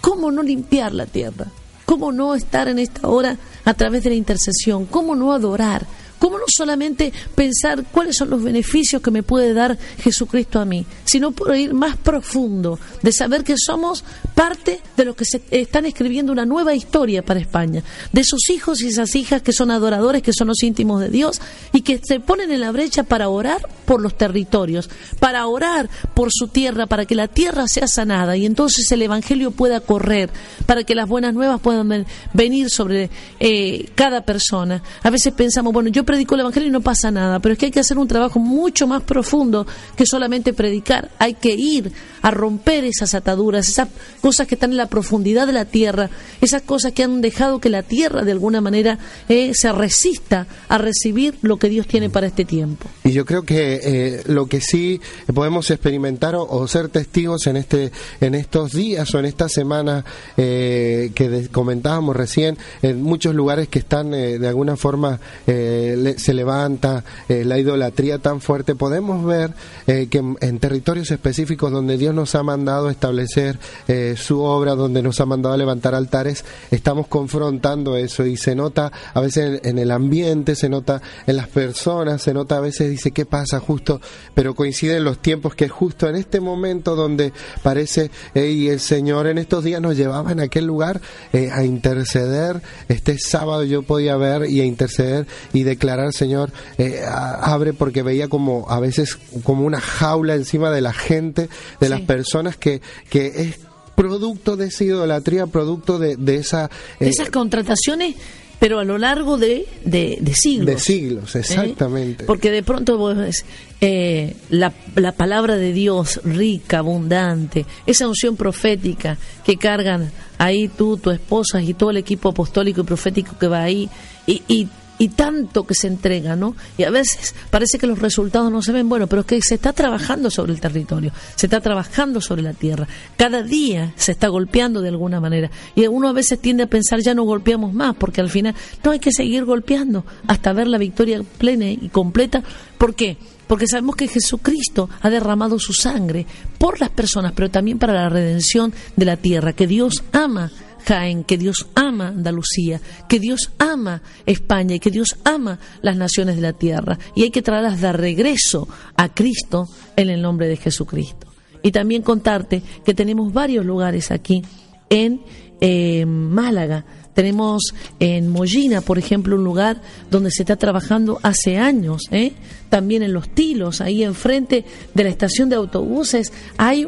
¿cómo no limpiar la tierra? ¿Cómo no estar en esta hora a través de la intercesión? ¿Cómo no adorar? ¿Cómo no solamente pensar cuáles son los beneficios que me puede dar Jesucristo a mí, sino ir más profundo, de saber que somos parte de los que se están escribiendo una nueva historia para España, de esos hijos y esas hijas que son adoradores, que son los íntimos de Dios y que se ponen en la brecha para orar por los territorios, para orar por su tierra, para que la tierra sea sanada y entonces el Evangelio pueda correr, para que las buenas nuevas puedan ven- venir sobre eh, cada persona. A veces pensamos, bueno, yo predico el Evangelio y no pasa nada, pero es que hay que hacer un trabajo mucho más profundo que solamente predicar. Hay que ir a romper esas ataduras, esas cosas que están en la profundidad de la tierra, esas cosas que han dejado que la tierra de alguna manera eh, se resista a recibir lo que Dios tiene para este tiempo. Y yo creo que eh, lo que sí podemos experimentar o, ser testigos en este en estos días o en esta semana eh, que comentábamos recién, en muchos lugares que están eh, de alguna forma eh, se levanta eh, la idolatría tan fuerte, podemos ver eh, que en, territorios específicos donde Dios nos ha mandado a establecer eh, su obra, donde nos ha mandado a levantar altares, estamos confrontando eso y se nota a veces en, el ambiente, se nota en las personas, se nota a veces dice qué pasa justo, pero coinciden los tiempos que justo en este momento donde parece y el Señor en estos días nos llevaba en aquel lugar a interceder. Este sábado yo podía ver y a interceder y declarar Señor eh, abre porque veía como a veces como una jaula encima de la gente, de las personas que que es producto de esa idolatría, producto de, de esa eh, Esas contrataciones pero a lo largo de, de, de siglos. De siglos, ¿eh? exactamente. Porque de pronto vos ves, eh, la, la palabra de Dios rica, abundante, esa unción profética que cargan ahí tú, tu esposa y todo el equipo apostólico y profético que va ahí, y, y, y tanto que se entrega, ¿no? Y a veces parece que los resultados no se ven, bueno, pero es que se está trabajando sobre el territorio, se está trabajando sobre la tierra, cada día se está golpeando de alguna manera, y uno a veces tiende a pensar ya no golpeamos más, porque al final no hay que seguir golpeando hasta ver la victoria plena y completa, ¿por qué? Porque sabemos que Jesucristo ha derramado su sangre por las personas, pero también para la redención de la tierra, que Dios ama Jaén, que Dios ama Andalucía, que Dios ama España y que Dios ama las naciones de la tierra. Y hay que traerlas de regreso a Cristo en el nombre de Jesucristo. Y también contarte que tenemos varios lugares aquí en eh, Málaga. Tenemos en Mollina, por ejemplo, un lugar donde se está trabajando hace años. ¿eh? También en Los Tilos, ahí enfrente de la estación de autobuses, hay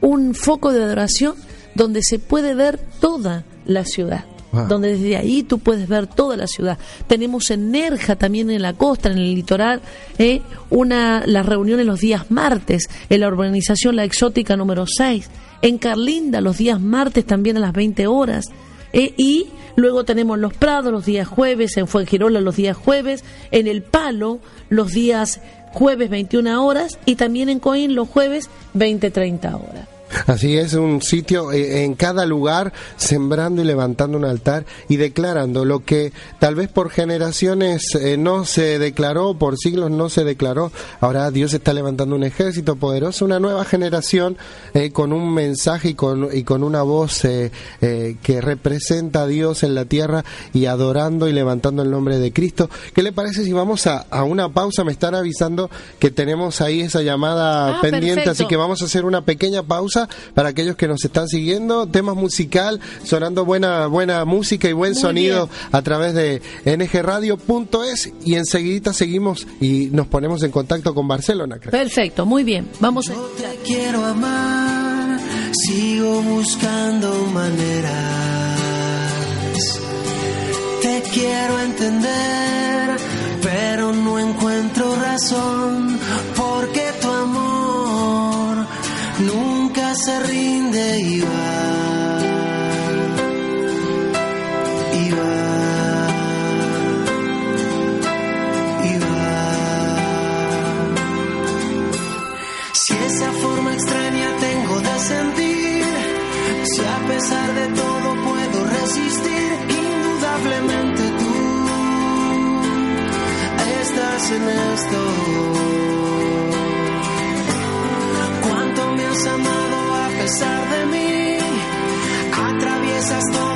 un foco de adoración donde se puede ver toda la ciudad. Wow. Donde desde ahí tú puedes ver toda la ciudad. Tenemos en Nerja, también en la costa, en el litoral, eh, una, las reuniones los días martes, en la urbanización La Exótica número 6. En Carlinda, los días martes también a las 20 horas. Eh, y luego tenemos Los Prados los días jueves, en Fuengirola los días jueves, en El Palo los días jueves 21 horas y también en Coín los jueves 20-30 horas. Así es, un sitio eh, en cada lugar sembrando y levantando un altar y declarando lo que tal vez por generaciones eh, no se declaró, por siglos no se declaró. Ahora Dios está levantando un ejército poderoso, una nueva generación eh, con un mensaje y con, y con una voz eh, eh, que representa a Dios en la tierra y adorando y levantando el nombre de Cristo. ¿Qué le parece si vamos a, a una pausa? Me están avisando que tenemos ahí esa llamada Ah, pendiente, perfecto. así que vamos a hacer una pequeña pausa para aquellos que nos están siguiendo. Temas musical, sonando buena buena música y buen Muy sonido bien. a través de ngradio.es y enseguida seguimos y nos ponemos en contacto con Barcelona. creo. Perfecto, muy bien. Vamos a Yo te quiero amar, sigo buscando maneras. Te quiero entender, pero no encuentro razón, porque tu amor nunca se rinde y va. Y va. Y va. Si esa forma extraña tengo de sentir, si a pesar de todo puedo resistir, indudablemente tú estás en esto. Cuánto me has amado pesar de mí, atraviesas toda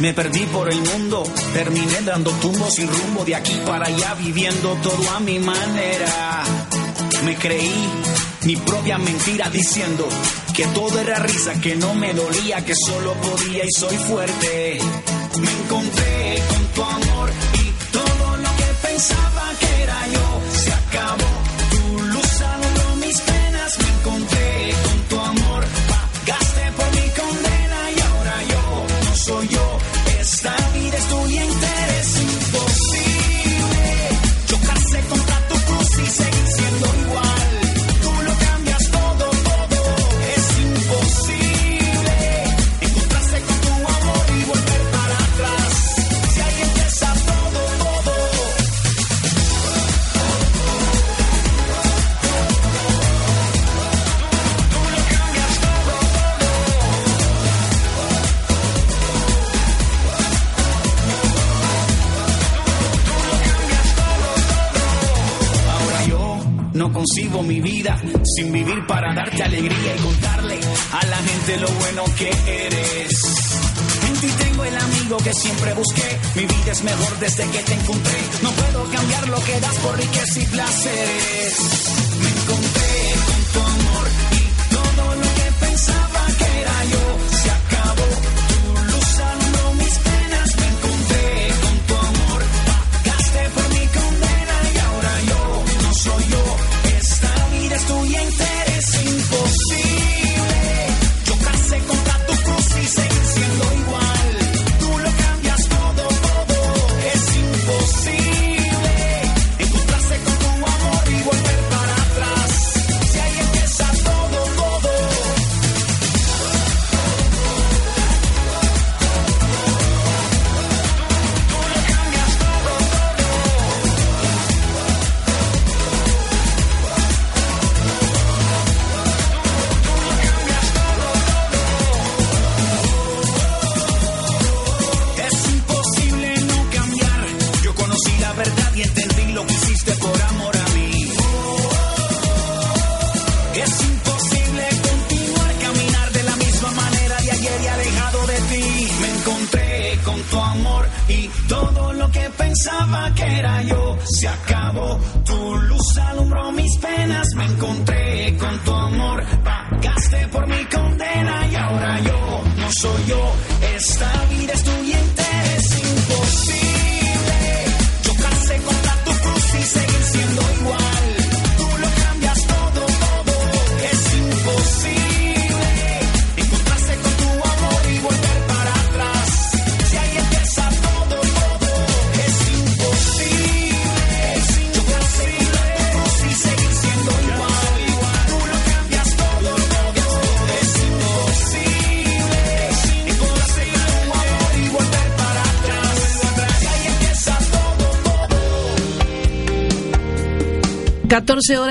me perdí por el mundo. Terminé dando tumbos sin rumbo de aquí para allá, viviendo todo a mi manera. Me creí mi propia mentira diciendo que todo era risa, que no me dolía, que solo podía y soy fuerte. Me encontré con tu amor sin vivir para darte alegría y contarle a la gente lo bueno que eres. En ti tengo el amigo que siempre busqué. Mi vida es mejor desde que te encontré. No puedo cambiar lo que das por riqueza y placeres.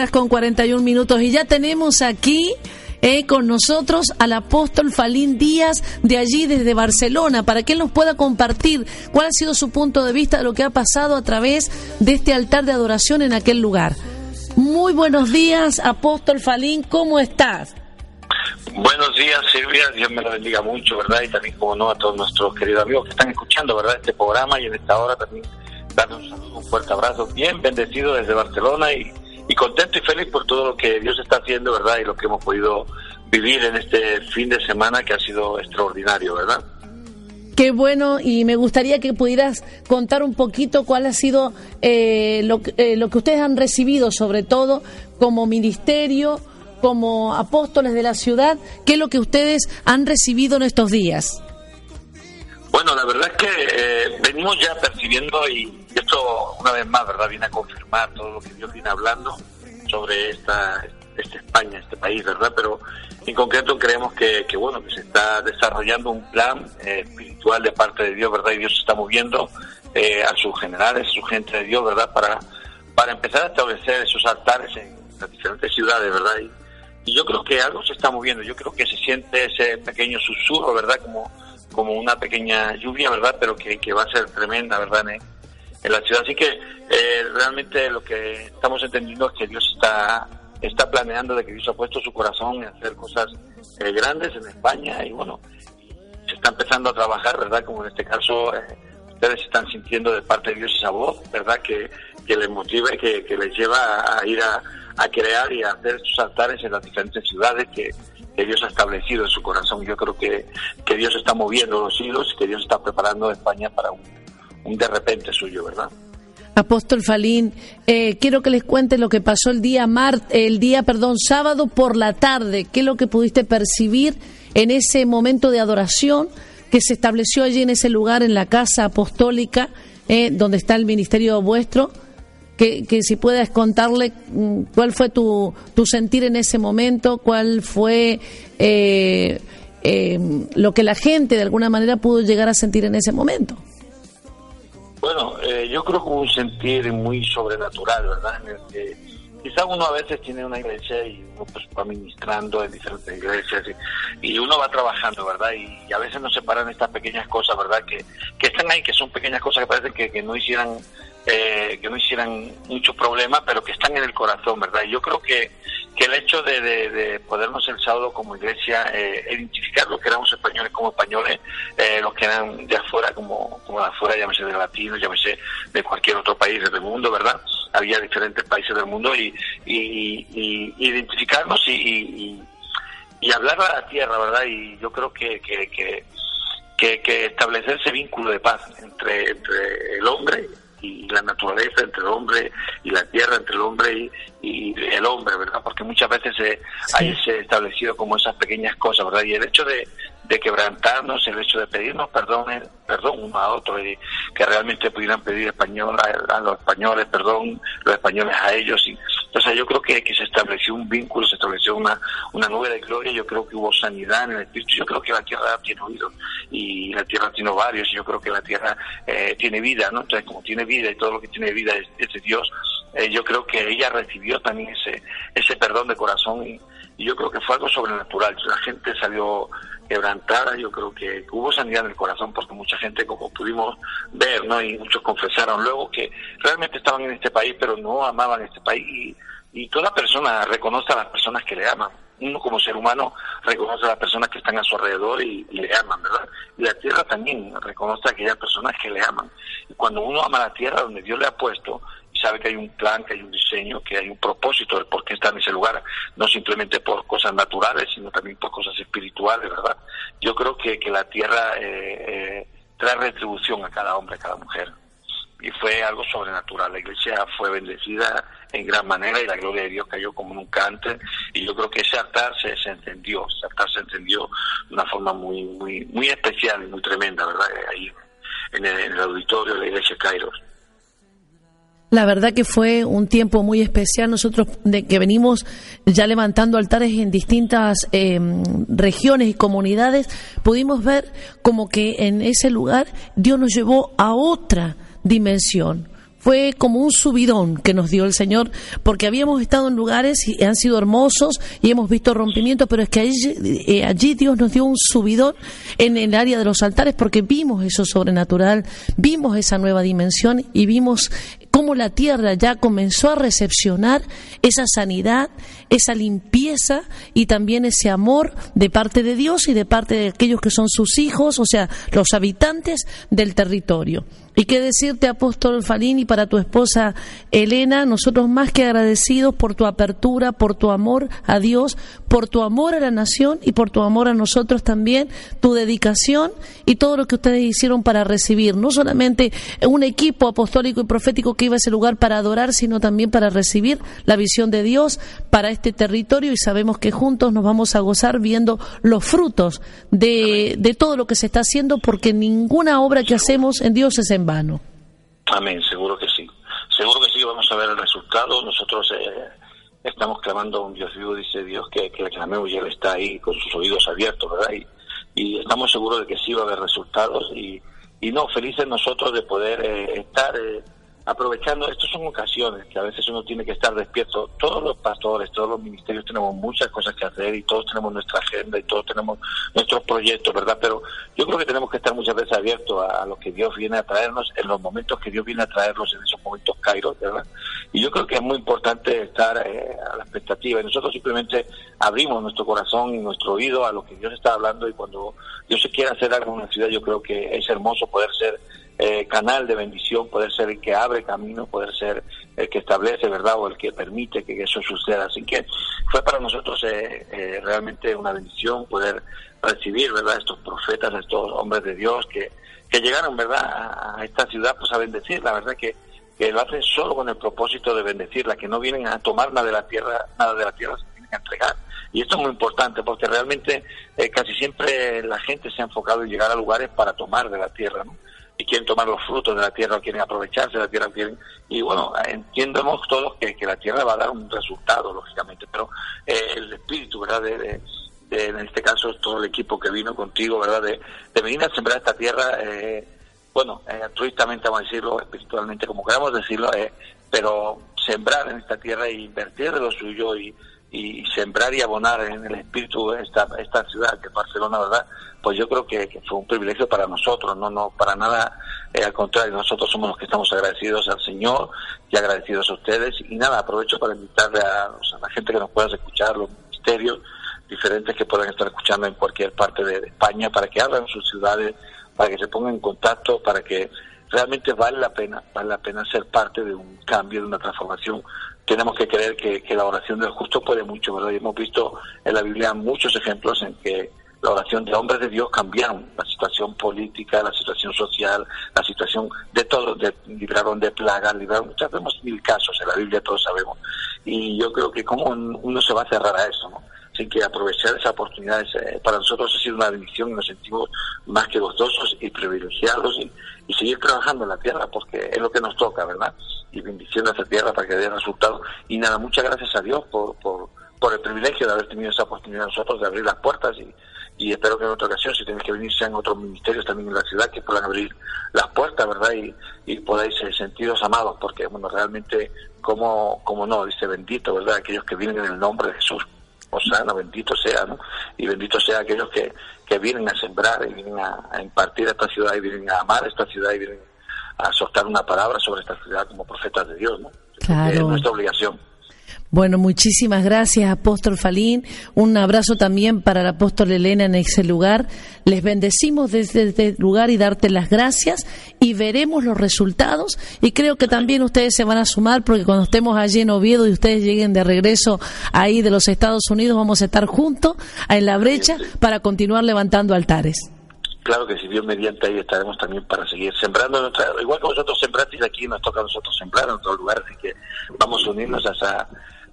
Horas con 41 minutos y ya tenemos aquí eh, con nosotros al apóstol Falín Díaz de allí desde Barcelona para que él nos pueda compartir cuál ha sido su punto de vista de lo que ha pasado a través de este altar de adoración en aquel lugar. Muy buenos días, apóstol Falín, ¿cómo estás? Buenos días, Silvia. Dios me lo bendiga mucho, ¿verdad? Y también, como no, a todos nuestros queridos amigos que están escuchando, ¿verdad? Este programa y en esta hora también darles un fuerte abrazo. Bien bendecido desde Barcelona y, y contento y feliz por todo lo que Dios está haciendo, ¿verdad? Y lo que hemos podido vivir en este fin de semana que ha sido extraordinario, ¿verdad? Qué bueno y me gustaría que pudieras contar un poquito cuál ha sido eh, lo, que- eh, lo que ustedes han recibido, sobre todo como ministerio, como apóstoles de la ciudad, qué es lo que ustedes han recibido en estos días. Bueno, la verdad es que eh, venimos ya percibiendo y esto una vez más, ¿verdad? Viene a confirmar todo lo que Dios viene hablando sobre esta, esta España, este país, ¿verdad? Pero en concreto creemos que, bueno, que se está desarrollando un plan eh, espiritual de parte de Dios, ¿verdad? Y Dios se está moviendo eh, a sus generales, a su gente de Dios, ¿verdad? Para, para empezar a establecer esos altares en las diferentes ciudades, ¿verdad? Y, y yo creo que algo se está moviendo, yo creo que se siente ese pequeño susurro, ¿verdad? Como, como una pequeña lluvia, ¿verdad? Pero que, que va a ser tremenda, ¿verdad? En la ciudad. Así que eh, realmente lo que estamos entendiendo es que Dios está, está planeando, de que Dios ha puesto su corazón en hacer cosas eh, grandes en España y bueno, se está empezando a trabajar, ¿verdad? Como en este caso eh, ustedes están sintiendo de parte de Dios esa voz, ¿verdad? Que, que les motiva que, que les lleva a, ir a, a crear y a hacer estos altares en las diferentes ciudades que, que Dios ha establecido en su corazón. Yo creo que, que Dios está moviendo los hilos y que Dios está preparando España para un, un de repente suyo, ¿verdad? Apóstol Falín, eh, quiero que les cuente lo que pasó el día mar, el día, perdón, sábado por la tarde. ¿Qué es lo que pudiste percibir en ese momento de adoración que se estableció allí en ese lugar, en la casa apostólica, eh, donde está el ministerio vuestro? Que, que si puedas contarle mm, cuál fue tu, tu sentir en ese momento, cuál fue eh, eh, lo que la gente de alguna manera pudo llegar a sentir en ese momento. Bueno, eh, yo creo que un sentir muy sobrenatural, ¿verdad? En el que quizá uno a veces tiene una iglesia y uno pues va ministrando en diferentes iglesias y, uno va trabajando, ¿verdad? Y, y a veces nos separan estas pequeñas cosas, ¿verdad? Que, que están ahí, que son pequeñas cosas que parecen que, que no hicieran eh, que no hicieran mucho problema, pero que están en el corazón, ¿verdad? Y yo creo que, que el hecho de, de, de podernos el sábado como iglesia eh, identificar lo que éramos españoles como españoles, eh, los que eran de afuera como, como de afuera, llámese de latinos, llámese de cualquier otro país del mundo, ¿verdad? Había diferentes países del mundo y, y, y- y identificarnos y, y, hablar a la tierra, ¿verdad? Y yo creo que, que, que, que establecer ese vínculo de paz entre, entre el hombre y la naturaleza, entre el hombre y la tierra, entre el hombre y, y el hombre, ¿verdad? Porque muchas veces eh, hay ese establecido como esas pequeñas cosas, ¿verdad? Y el hecho de, de quebrantarnos, el hecho de pedirnos perdón, perdón uno a otro, y que realmente pudieran pedir español a, a los españoles, perdón, los españoles a ellos. Y, entonces yo creo que, que se estableció un vínculo, se estableció una, una nube de gloria, yo creo que hubo sanidad en el espíritu, yo creo que la tierra tiene oídos y la tierra tiene ovarios, y yo creo que la tierra eh, tiene vida, ¿no? Entonces como tiene vida y todo lo que tiene vida es, de Dios, eh, yo creo que ella recibió también ese, ese perdón de corazón y yo creo que fue algo sobrenatural. La gente salió quebrantada, yo creo que hubo sanidad en el corazón porque mucha gente, como pudimos ver, ¿no? Y muchos confesaron luego que realmente estaban en este país, pero no amaban este país y, toda persona reconoce a las personas que le aman. Uno como ser humano reconoce a las personas que están a su alrededor y, y le aman, ¿verdad? Y la tierra también reconoce a aquellas personas que le aman. Y cuando uno ama la tierra donde Dios le ha puesto, sabe que hay un plan, que hay un diseño, que hay un propósito de por qué está en ese lugar, no simplemente por cosas naturales, sino también por cosas espirituales, ¿verdad? Yo creo que, que la tierra eh, eh, trae retribución a cada hombre, a cada mujer. Y fue algo sobrenatural. La iglesia fue bendecida en gran manera y la gloria de Dios cayó como nunca antes. Y yo creo que ese altar se, se encendió, ese altar se encendió de una forma muy, muy, muy especial y muy tremenda, ¿verdad? Ahí en el, en el auditorio de la iglesia Kairos. La verdad que fue un tiempo muy especial. Nosotros de que venimos ya levantando altares en distintas eh, regiones y comunidades, pudimos ver como que en ese lugar Dios nos llevó a otra dimensión. Fue como un subidón que nos dio el Señor, porque habíamos estado en lugares y han sido hermosos y hemos visto rompimientos, pero es que allí, eh, allí Dios nos dio un subidón en el área de los altares, porque vimos eso sobrenatural, vimos esa nueva dimensión y vimos cómo la tierra ya comenzó a recepcionar esa sanidad, esa limpieza y también ese amor de parte de Dios y de parte de aquellos que son sus hijos, o sea, los habitantes del territorio. Y qué decirte, apóstol Falini, para tu esposa Elena, nosotros más que agradecidos por tu apertura, por tu amor a Dios, por tu amor a la nación y por tu amor a nosotros también, tu dedicación y todo lo que ustedes hicieron para recibir, no solamente un equipo apostólico y profético que iba a ese lugar para adorar, sino también para recibir la visión de Dios para este territorio y sabemos que juntos nos vamos a gozar viendo los frutos de, de todo lo que se está haciendo porque ninguna obra que hacemos en Dios es en Amén, seguro que sí. Seguro que sí, vamos a ver el resultado. Nosotros eh, estamos clamando a un Dios vivo, dice Dios, que, que le clamemos y Él está ahí con sus oídos abiertos, ¿verdad? Y, y estamos seguros de que sí va a haber resultados y, y no, felices nosotros de poder eh, estar eh, aprovechando, estas son ocasiones que a veces uno tiene que estar despierto. Todos los pastores, todos los ministerios tenemos muchas cosas que hacer y todos tenemos nuestra agenda y todos tenemos nuestros proyectos, ¿verdad? Pero yo creo que tenemos que estar muchas veces abiertos a, lo que Dios viene a traernos en los momentos que Dios viene a traernos en esos momentos kairos, ¿verdad? Y yo creo que es muy importante estar eh, a la expectativa y nosotros simplemente abrimos nuestro corazón y nuestro oído a lo que Dios está hablando y cuando Dios se quiere hacer algo en una ciudad, yo creo que es hermoso poder ser eh, canal de bendición, poder ser el que abre camino, poder ser el que establece, ¿verdad? O el que permite que eso suceda. Así que fue para nosotros eh, eh, realmente una bendición poder recibir, ¿verdad? Estos profetas, estos hombres de Dios que, que llegaron, ¿verdad? A, esta ciudad, pues a bendecir. La verdad que, que lo hacen solo con el propósito de bendecirla, que no vienen a tomar nada de la tierra, nada de la tierra, se vienen a entregar. Y esto es muy importante porque realmente eh, casi siempre la gente se ha enfocado en llegar a lugares para tomar de la tierra, ¿no? Y quieren tomar los frutos de la tierra, quieren aprovecharse de la tierra, quieren, y bueno, entiendemos todos que, que la tierra va a dar un resultado, lógicamente, pero eh, el espíritu, ¿verdad? De, de, en este caso, todo el equipo que vino contigo, ¿verdad? De, de venir a sembrar esta tierra, eh, bueno, eh, altruistamente, vamos a decirlo, espiritualmente, como queramos decirlo, eh, pero sembrar en esta tierra e invertir de lo suyo y, y sembrar y abonar en el espíritu esta, esta ciudad que es Barcelona, ¿verdad? Pues yo creo que, que fue un privilegio para nosotros, no, no, para nada, eh, al contrario, nosotros somos los que estamos agradecidos al Señor y agradecidos a ustedes. Y nada, aprovecho para invitarle a, la gente que nos pueda escuchar, los ministerios diferentes que puedan estar escuchando en cualquier parte de, de España, para que abran sus ciudades, para que se pongan en contacto, para que realmente vale la pena, vale la pena ser parte de un cambio, de una transformación. Tenemos que creer que, la oración del justo puede mucho, ¿verdad? Y hemos visto en la Biblia muchos ejemplos en que la oración de hombres de Dios cambiaron la situación política, la situación social, la situación de todo, de, libraron de plagas, libraron, ya vemos mil casos en la Biblia, todos sabemos. Y yo creo que como uno se va a cerrar a eso, ¿no? Así que aprovechar esa oportunidad eh, para nosotros ha sido una bendición y nos sentimos más que gozosos y privilegiados y, seguir trabajando en la tierra porque es lo que nos toca, ¿verdad? Y bendiciendo a esa tierra para que dé resultados. Y nada, muchas gracias a Dios por, por, el privilegio de haber tenido esa oportunidad nosotros de abrir las puertas y, y espero que en otra ocasión, si tenéis que venir, sean otros ministerios también en la ciudad que puedan abrir las puertas, ¿verdad? Y, y podáis ser sentidos amados, porque, bueno, realmente, como no, dice bendito, ¿verdad? Aquellos que vienen en el nombre de Jesús. Osana, bendito sea, ¿no? Y bendito sea aquellos que, que vienen a sembrar y vienen a, a impartir a esta ciudad y vienen a amar esta ciudad y vienen a soltar una palabra sobre esta ciudad como profetas de Dios, ¿no? Claro. Es nuestra obligación. Bueno, muchísimas gracias, apóstol Falín. Un abrazo también para el apóstol Elena en ese lugar. Les bendecimos desde este lugar y darte las gracias y veremos los resultados. Y creo que también ustedes se van a sumar porque cuando estemos allí en Oviedo y ustedes lleguen de regreso ahí de los Estados Unidos, vamos a estar juntos en la brecha para continuar levantando altares. Claro que si Dios mediante ahí estaremos también para seguir sembrando, nuestra, igual que vosotros sembrasteis aquí, nos toca a nosotros sembrar en otros lugares, así que vamos a unirnos a esa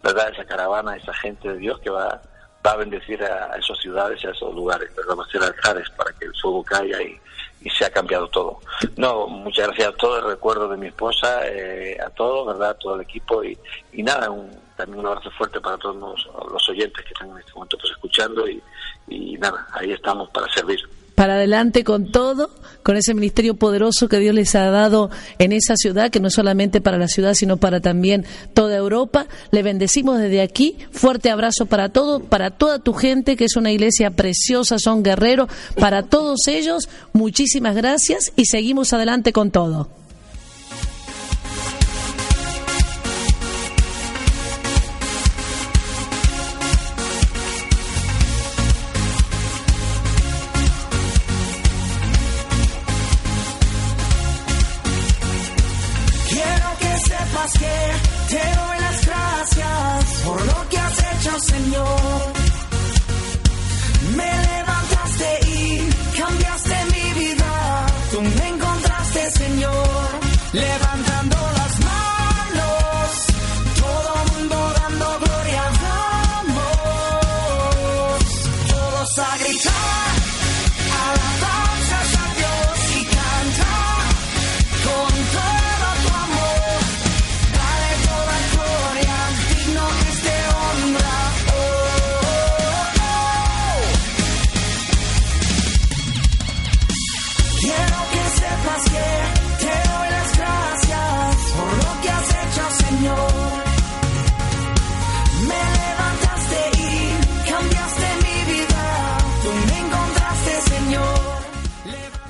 ¿verdad? Esa caravana, esa gente de Dios que va, va a bendecir a, a esas ciudades y a esos lugares, ¿verdad? Va a ser altares para que el fuego caiga y, y se ha cambiado todo. No, muchas gracias a todo el recuerdo de mi esposa, eh, a todos, ¿verdad? Todo el equipo y, y nada, un, también un abrazo fuerte para todos los, los oyentes que están en este momento pues, escuchando y, y nada, ahí estamos para servir para adelante con todo, con ese ministerio poderoso que Dios les ha dado en esa ciudad, que no solamente para la ciudad, sino para también toda Europa. Le bendecimos desde aquí. Fuerte abrazo para todo, para toda tu gente, que es una iglesia preciosa, son guerreros. Para todos ellos, muchísimas gracias y seguimos adelante con todo. Señor. Me levantaste y cambiaste mi vida. Tú me encontraste, Señor, levantando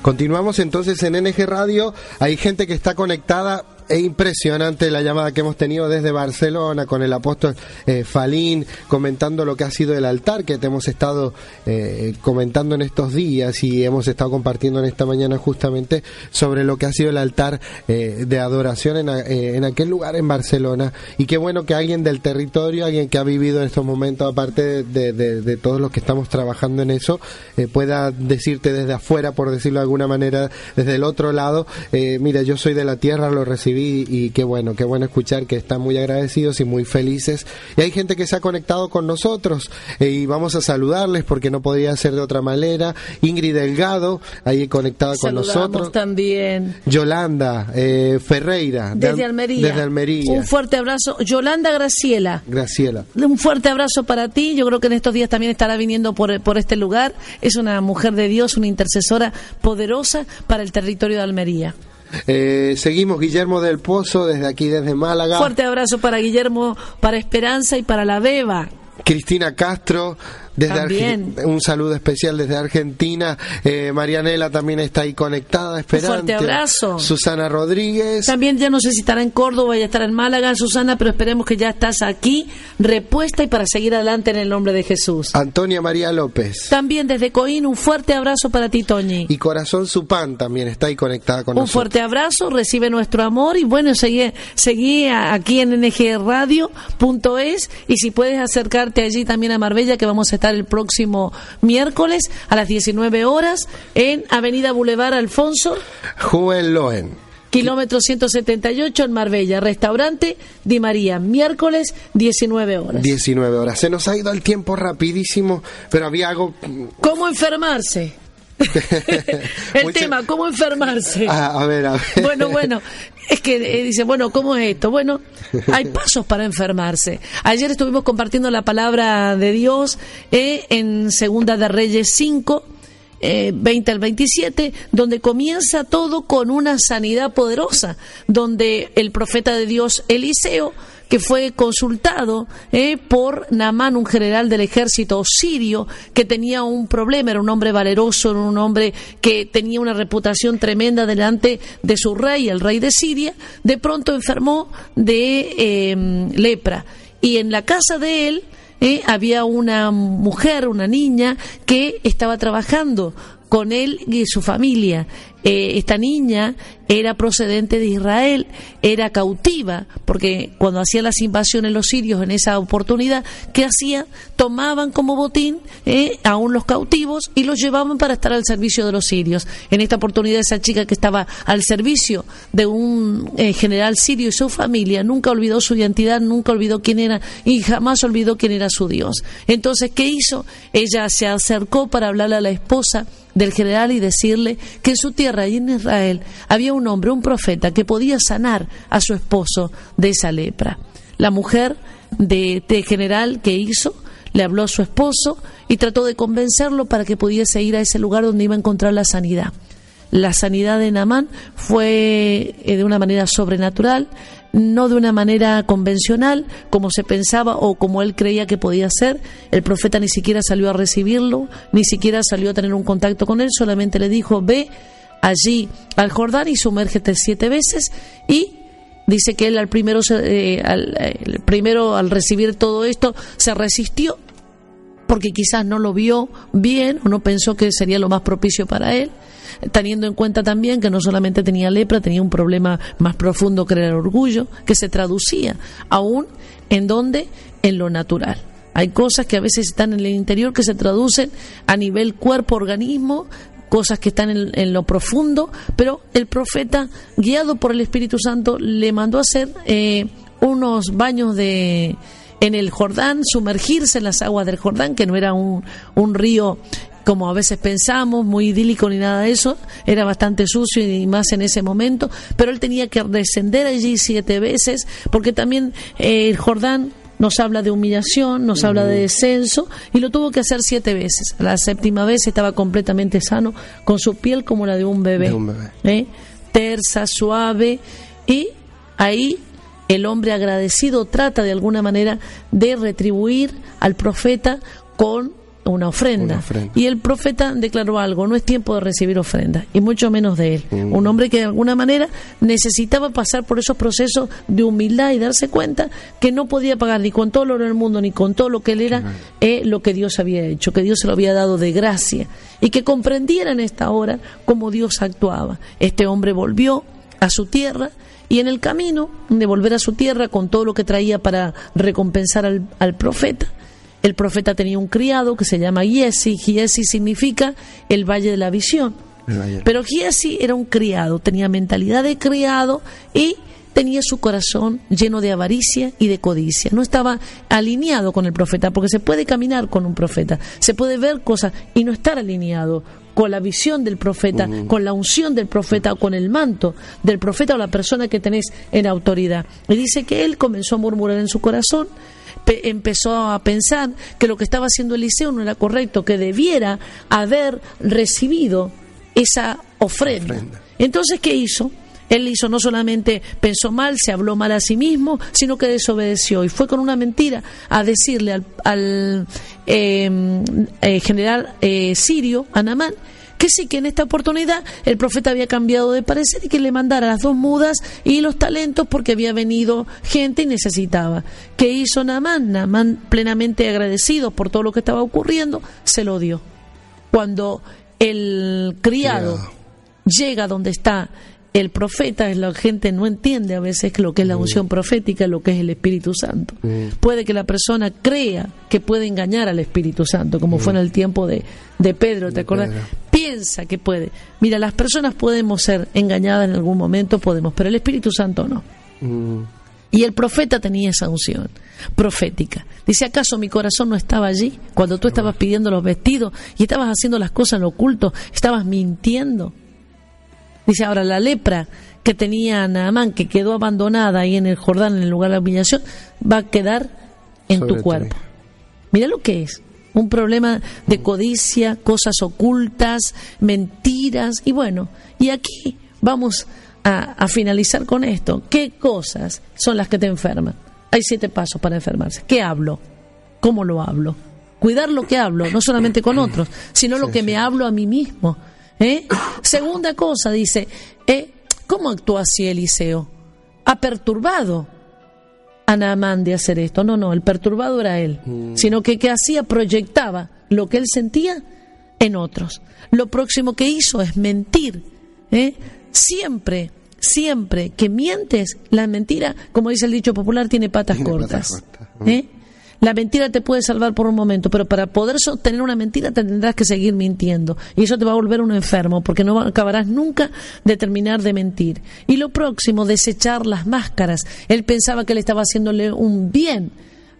Continuamos entonces en NG Radio. Hay gente que está conectada. Es impresionante la llamada que hemos tenido desde Barcelona con el apóstol eh, Falín comentando lo que ha sido el altar que te hemos estado eh, comentando en estos días y hemos estado compartiendo en esta mañana justamente sobre lo que ha sido el altar eh, de adoración en, eh, en aquel lugar en Barcelona. Y qué bueno que alguien del territorio, alguien que ha vivido en estos momentos, aparte de, de- de- todos los que estamos trabajando en eso, eh, pueda decirte desde afuera, por decirlo de alguna manera, desde el otro lado, mira, yo soy de la tierra, lo recibí y qué bueno, qué bueno escuchar que están muy agradecidos y muy felices. Y hay gente que se ha conectado con nosotros eh, y vamos a saludarles porque no podía ser de otra manera. Ingrid Delgado, ahí conectada con nosotros. también. Yolanda eh, Ferreira, de Desde Al- Almería. Desde Almería. Un fuerte abrazo. Yolanda Graciela. Graciela. Un fuerte abrazo para ti. Yo creo que en estos días también estará viniendo por, por este lugar. Es una mujer de Dios, una intercesora poderosa para el territorio de Almería. Eh, seguimos Guillermo del Pozo desde aquí, desde Málaga. Fuerte abrazo para Guillermo, para Esperanza y para la Beba. Cristina Castro, desde. Arge- un saludo especial desde Argentina. Eh, Marianela también está ahí conectada, esperante. fuerte abrazo. Susana Rodríguez. También ya no sé si estará en Córdoba y estará en Málaga, Susana, pero esperemos que ya estás aquí, repuesta y para seguir adelante en el nombre de Jesús. Antonia María López. También desde Coín, un fuerte abrazo para ti, Toñi. Y Corazón Supán también está ahí conectada con Un nosotros. fuerte abrazo, recibe nuestro amor y bueno, seguí, seguí aquí en ngradio.es y si puedes acercarte allí también a Marbella que vamos a estar el próximo miércoles a las 19 horas en Avenida Boulevard Alfonso, Joel Loen. kilómetro 178 en Marbella, restaurante Di María, miércoles 19 horas. 19 horas. Se nos ha ido el tiempo rapidísimo, pero había algo... ¿Cómo enfermarse? el tema, ¿cómo enfermarse? Ah, a ver, a ver. Bueno, bueno, es que eh, dice, bueno, ¿cómo es esto? Bueno, hay pasos para enfermarse. Ayer estuvimos compartiendo la palabra de Dios eh, en Segunda de Reyes 5. eh, 20 al 27, donde comienza todo con una sanidad poderosa, donde el profeta de Dios Eliseo, que fue consultado eh, por Naamán, un general del ejército sirio, que tenía un problema, era un hombre valeroso, era un hombre que tenía una reputación tremenda delante de su rey, el rey de Siria, de pronto enfermó de eh, lepra. Y en la casa de él eh, había una mujer, una niña, que estaba trabajando con él y su familia. Eh, esta niña era procedente de Israel, era cautiva, porque cuando hacían las invasiones los sirios en esa oportunidad, ¿qué hacían? Tomaban como botín eh, aún los cautivos y los llevaban para estar al servicio de los sirios. En esta oportunidad esa chica que estaba al servicio de un eh, general sirio y su familia nunca olvidó su identidad, nunca olvidó quién era y jamás olvidó quién era su Dios. Entonces, ¿qué hizo? Ella se acercó para hablarle a la esposa del general y decirle que en su tierra y en Israel había un hombre, un profeta, que podía sanar a su esposo de esa lepra. La mujer de, de general que hizo le habló a su esposo y trató de convencerlo para que pudiese ir a ese lugar donde iba a encontrar la sanidad. La sanidad de Namán fue eh, de una manera sobrenatural, no de una manera convencional, como se pensaba o como él creía que podía ser. El profeta ni siquiera salió a recibirlo, ni siquiera salió a tener un contacto con él, solamente le dijo, ve allí al Jordán y sumérgete siete veces y dice que él al primero, eh, al, eh, primero al recibir todo esto se resistió porque quizás no lo vio bien o no pensó que sería lo más propicio para él, teniendo en cuenta también que no solamente tenía lepra, tenía un problema más profundo que era el orgullo, que se traducía aún en donde, en lo natural. Hay cosas que a veces están en el interior que se traducen a nivel cuerpo-organismo, cosas que están en, en, lo profundo, pero el profeta, guiado por el Espíritu Santo, le mandó a hacer eh, unos baños de en el Jordán, sumergirse en las aguas del Jordán, que no era un, un río como a veces pensamos, muy idílico ni nada de eso, era bastante sucio y más en ese momento, pero él tenía que descender allí siete veces, porque también eh, el Jordán nos habla de humillación, nos habla de descenso, y lo tuvo que hacer siete veces. La séptima vez estaba completamente sano, con su piel como la de un bebé, De un bebé. ¿eh? tersa, suave, y ahí el hombre agradecido trata de alguna manera de retribuir al profeta con una ofrenda. Una ofrenda. Y el profeta declaró algo, no es tiempo de recibir ofrendas, y mucho menos de él. Un hombre que de alguna manera necesitaba pasar por esos procesos de humildad y darse cuenta que no podía pagar ni con todo el oro del mundo, ni con todo lo que él era, eh, lo que Dios había hecho, que Dios se lo había dado de gracia, y que comprendiera en esta hora cómo Dios actuaba. Este hombre volvió a su tierra, y en el camino de volver a su tierra con todo lo que traía para recompensar al, al profeta, el profeta tenía un criado que se llama Giesi. Giesi significa el valle de la visión. Pero Giesi era un criado, tenía mentalidad de criado y tenía su corazón lleno de avaricia y de codicia. No estaba alineado con el profeta, porque se puede caminar con un profeta, se puede ver cosas y no estar alineado con la visión del profeta, con la unción del profeta o con el manto del profeta o la persona que tenés en autoridad. Y dice que él comenzó a murmurar en su corazón, pe- empezó a pensar que lo que estaba haciendo Eliseo no era correcto, que debiera haber recibido esa ofrenda. Ofrenda. Entonces, ¿qué hizo? Él hizo no solamente pensó mal, se habló mal a sí mismo, sino que desobedeció y fue con una mentira a decirle al, al, eh, eh, general eh, sirio, Anamán, que sí, que en esta oportunidad el profeta había cambiado de parecer y que le mandara las dos mudas y los talentos porque había venido gente y necesitaba. ¿Qué hizo Naamán? Naamán, plenamente agradecido por todo lo que estaba ocurriendo, se lo dio. Cuando el criado llega donde está el profeta, la gente no entiende a veces lo que es la unción profética, lo que es el Espíritu Santo. Puede que la persona crea que puede engañar al Espíritu Santo, como fue en el tiempo de, de Pedro, ¿te De acuerdas? Pedro. Piensa que puede. Mira, las personas podemos ser engañadas en algún momento, podemos, pero el Espíritu Santo no. Mm, Y el profeta tenía esa unción profética. Dice, ¿acaso mi corazón no estaba allí cuando tú estabas pidiendo los vestidos y estabas haciendo las cosas en lo oculto? ¿Estabas mintiendo? Dice, ahora la lepra que tenía Naamán, que quedó abandonada ahí en el Jordán, en el lugar de la humillación, va a quedar en Sobre tu cuerpo. Mira lo que es. Un problema de codicia, cosas ocultas, mentiras. Y bueno, y aquí vamos a, a finalizar con esto. ¿Qué cosas son las que te enferman? Hay siete pasos para enfermarse. ¿Qué hablo? ¿Cómo lo hablo? Cuidar lo que hablo, no solamente con otros, sino lo que me hablo a mí mismo. ¿eh? Segunda cosa, dice, eh, ¿cómo actuó así Eliseo? Ha perturbado a Naamán de hacer esto. No, no, el perturbado era él, sino que que hacía proyectaba lo que él sentía en otros. Lo próximo que hizo es mentir. ¿eh? Siempre, siempre que mientes, la mentira, como dice el dicho popular, tiene patas Tiene cortas. patas cortas. ¿eh? La mentira te puede salvar por un momento, pero para poder sostener una mentira te tendrás que seguir mintiendo. Y eso te va a volver un enfermo, porque no acabarás nunca de terminar de mentir. Y lo próximo, desechar las máscaras. Él pensaba que le estaba haciéndole un bien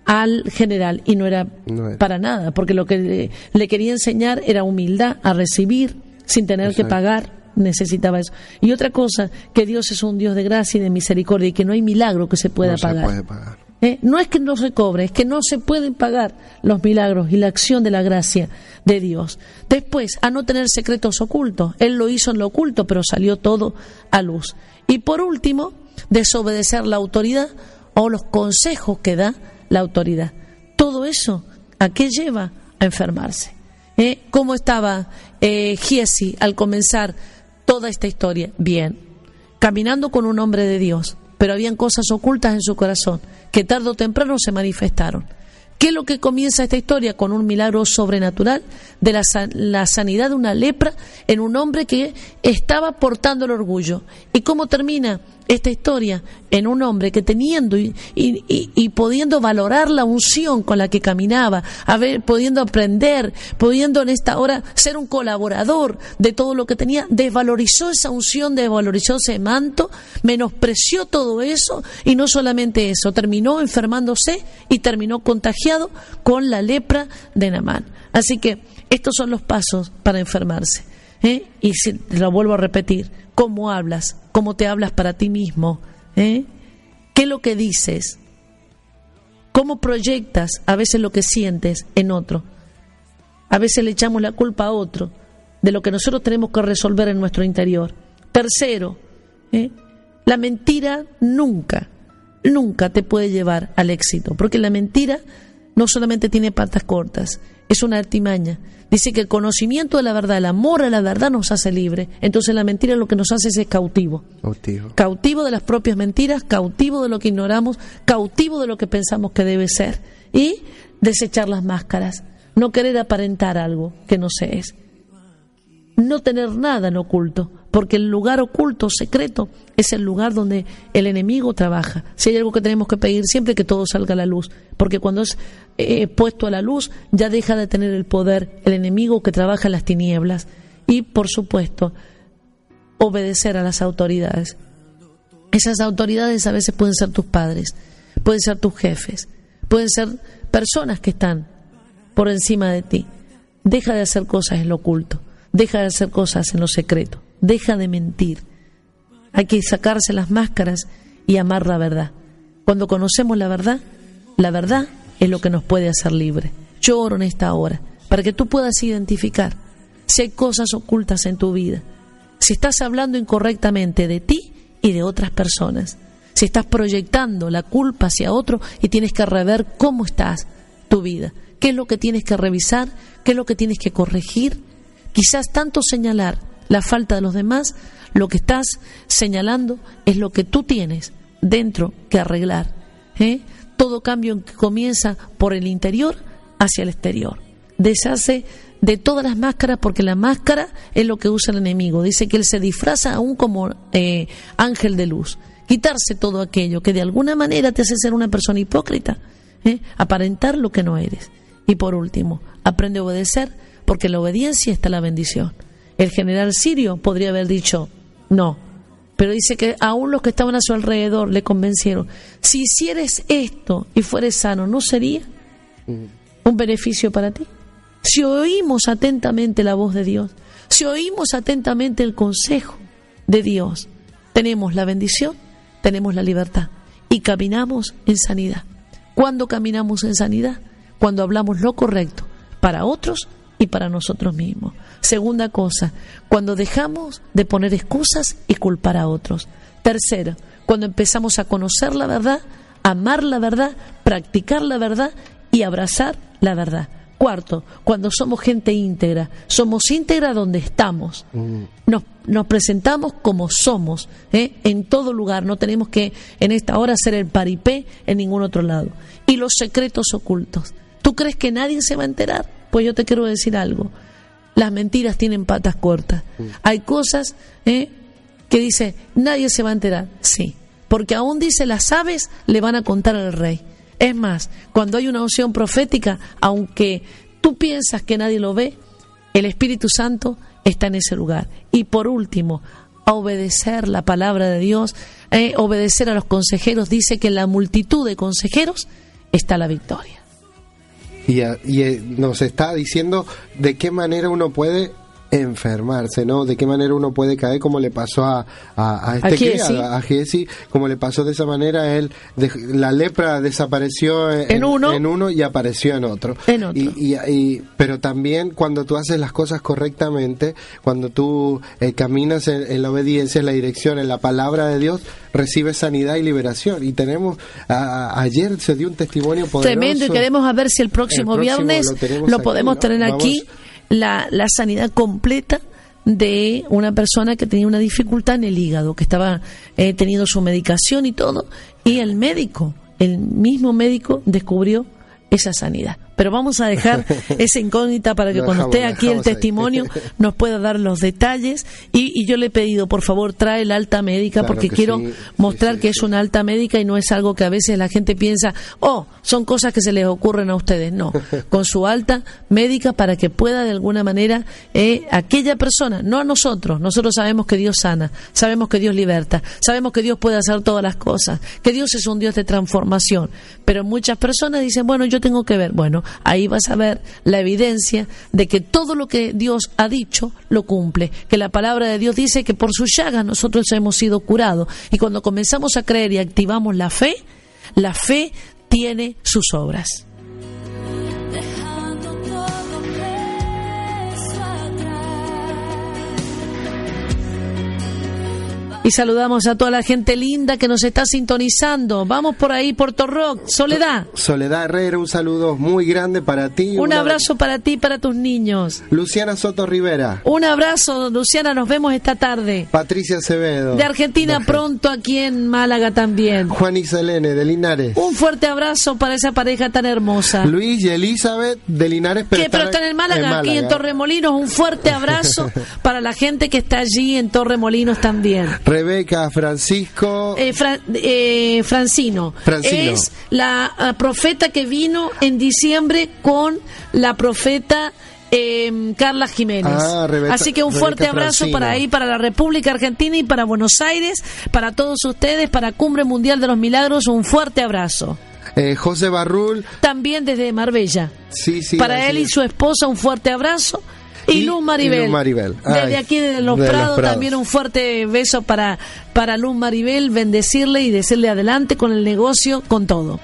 al general y no era, No era. para nada, porque lo que le, le quería enseñar era humildad, a recibir sin tener que pagar necesitaba eso. Y otra cosa, que Dios es un Dios de gracia y de misericordia y que no hay milagro que se pueda no pagar. se puede pagar. ¿Eh? No es que no se cobre, es que no se pueden pagar los milagros y la acción de la gracia de Dios. Después, a no tener secretos ocultos. Él lo hizo en lo oculto, pero salió todo a luz. Y por último, desobedecer la autoridad o los consejos que da la autoridad. Todo eso, ¿a qué lleva? A enfermarse. ¿Eh? ¿Cómo estaba eh, Giesi al comenzar toda esta historia? Bien, caminando con un hombre de Dios, pero habían cosas ocultas en su corazón que tarde o temprano se manifestaron. ¿Qué es lo que comienza esta historia? Con un milagro sobrenatural de la, la sanidad de una lepra en un hombre que estaba portando el orgullo. ¿Y cómo termina esta historia? En un hombre que teniendo y, y- y- pudiendo valorar la unción con la que caminaba, haber, pudiendo aprender, pudiendo en esta hora ser un colaborador de todo lo que tenía, desvalorizó esa unción, desvalorizó ese manto, menospreció todo eso y no solamente eso, terminó enfermándose y terminó contagiado con la lepra de Namán. Así que estos son los pasos para enfermarse. ¿Eh? Y si, lo vuelvo a repetir, cómo hablas, cómo te hablas para ti mismo, ¿eh? qué es lo que dices, cómo proyectas a veces lo que sientes en otro. A veces le echamos la culpa a otro de lo que nosotros tenemos que resolver en nuestro interior. Tercero, ¿eh? la mentira nunca, nunca te puede llevar al éxito, porque la mentira no solamente tiene patas cortas, es una artimaña. Dice que el conocimiento de la verdad, el amor a la verdad nos hace libre. Entonces la mentira lo que nos hace es cautivo. Cautivo. Cautivo de las propias mentiras, cautivo de lo que ignoramos, cautivo de lo que pensamos que debe ser. Y desechar las máscaras, no querer aparentar algo que no se es. No tener nada en oculto, porque el lugar oculto, secreto, es el lugar donde el enemigo trabaja. Si hay algo que tenemos que pedir siempre que todo salga a la luz, porque cuando es eh, puesto a la luz ya deja de tener el poder el enemigo que trabaja en las tinieblas. Y por supuesto, obedecer a las autoridades. Esas autoridades a veces pueden ser tus padres, pueden ser tus jefes, pueden ser personas que están por encima de ti. Deja de hacer cosas en lo oculto, deja de hacer cosas en lo secreto, deja de mentir. Hay que sacarse las máscaras y amar la verdad. Cuando conocemos la verdad, la verdad es lo que nos puede hacer libre. Yo oro en esta hora para que tú puedas identificar si hay cosas ocultas en tu vida, si estás hablando incorrectamente de ti y de otras personas, si estás proyectando la culpa hacia otro y tienes que rever cómo estás tu vida, qué es lo que tienes que revisar, qué es lo que tienes que corregir. Quizás tanto señalar la falta de los demás, lo que estás señalando es lo que tú tienes dentro que arreglar. ¿eh? Todo cambio que comienza por el interior hacia el exterior. Deshace de todas las máscaras porque la máscara es lo que usa el enemigo. Dice que él se disfraza aún como eh, ángel de luz. Quitarse todo aquello que de alguna manera te hace ser una persona hipócrita. ¿eh? Aparentar lo que no eres. Y por último, aprende a obedecer porque en la obediencia está la bendición. El general sirio podría haber dicho no, pero dice que aún los que estaban a su alrededor le convencieron, si hicieres esto y fueres sano, ¿no sería un beneficio para ti? Si oímos atentamente la voz de Dios, si oímos atentamente el consejo de Dios, tenemos la bendición, tenemos la libertad y caminamos en sanidad. ¿Cuándo caminamos en sanidad? Cuando hablamos lo correcto para otros y para nosotros mismos. Segunda cosa, cuando dejamos de poner excusas y culpar a otros. Tercero, cuando empezamos a conocer la verdad, amar la verdad, practicar la verdad y abrazar la verdad. Cuarto, cuando somos gente íntegra, somos íntegra donde estamos. Nos, nos presentamos como somos, ¿eh? en todo lugar. No tenemos que en esta hora hacer el paripé en ningún otro lado. Y los secretos ocultos. ¿Tú crees que nadie se va a enterar? Pues yo te quiero decir algo. Las mentiras tienen patas cortas. Hay cosas ¿eh? que dice, nadie se va a enterar. Sí, porque aún dice, las aves le van a contar al rey. Es más, cuando hay una unción profética, aunque tú piensas que nadie lo ve, el Espíritu Santo está en ese lugar. Y por último, a obedecer la palabra de Dios, eh, obedecer a los consejeros, dice que en la multitud de consejeros está la victoria. Y, y, eh, nos está diciendo de qué manera uno puede enfermarse, ¿no? De qué manera uno puede caer, como le pasó a, a, a este A Giesi. criado, a Giesi, como le pasó de esa manera, él, de- la lepra desapareció en, En uno. en uno y apareció en otro. En otro. Y, y- y- pero también cuando tú haces las cosas correctamente, cuando tú eh, caminas en, en la obediencia, en la dirección, en la palabra de Dios, recibes sanidad y liberación. Y tenemos, a- ayer se dio un testimonio poderoso. Tremendo y queremos a ver si el próximo, El próximo viernes lo lo, tenemos aquí, podemos ¿no? tener Vamos. aquí la, la sanidad completa de una persona que tenía una dificultad en el hígado, que estaba eh, teniendo su medicación y todo, y el médico, el mismo médico descubrió esa sanidad. Pero vamos a dejar esa incógnita para que cuando esté aquí el ahí. testimonio nos pueda dar los detalles. Y, y yo le he pedido, por favor, trae la alta médica Claro porque que quiero sí, mostrar sí, sí, que es una alta médica y no es algo que a veces la gente piensa, oh, son cosas que se les ocurren a ustedes. No, con su alta médica para que pueda de alguna manera eh, aquella persona, no a nosotros, nosotros sabemos que Dios sana, sabemos que Dios liberta, sabemos que Dios puede hacer todas las cosas, que Dios es un Dios de transformación, pero muchas personas dicen, bueno, yo tengo que ver, bueno, ahí vas a ver la evidencia de que todo lo que Dios ha dicho lo cumple, que la palabra de Dios dice que por sus llagas nosotros hemos sido curados y cuando comenzamos a creer y activamos la fe, la fe tiene sus obras. Y saludamos a toda la gente linda que nos está sintonizando. Vamos por ahí, Puerto Rock, Soledad. Soledad Herrera, un saludo muy grande para ti. Un Una- abrazo para ti y para tus niños. Luciana Soto Rivera, Un abrazo, Luciana, nos vemos esta tarde. Patricia Acevedo. De Argentina pronto aquí en Málaga también. Juan y Selene de Linares. Un fuerte abrazo para esa pareja tan hermosa. Luis y Elizabeth de Linares, pero, que pero están en Málaga, aquí en Torremolinos. Un fuerte abrazo para la gente que está allí en Torremolinos también. Rebeca, Francisco. Eh, Fra- eh, Francino. Francino. Es la ah, profeta que vino en diciembre con la profeta eh, Carla Jiménez. Ah, Rebeca- Así que un Rebeca fuerte abrazo Francino. para ahí, para la República Argentina y para Buenos Aires, para todos ustedes, para Cumbre Mundial de los Milagros, un fuerte abrazo. eh, José Barrul. También desde Marbella. Sí, sí. para él y su esposa, un fuerte abrazo. Y, Y- Luz Maribel. y Luz Maribel. Desde aquí de Los de Los Prados, también un fuerte beso para, para Luz Maribel, bendecirle y decirle adelante con el negocio, con todo.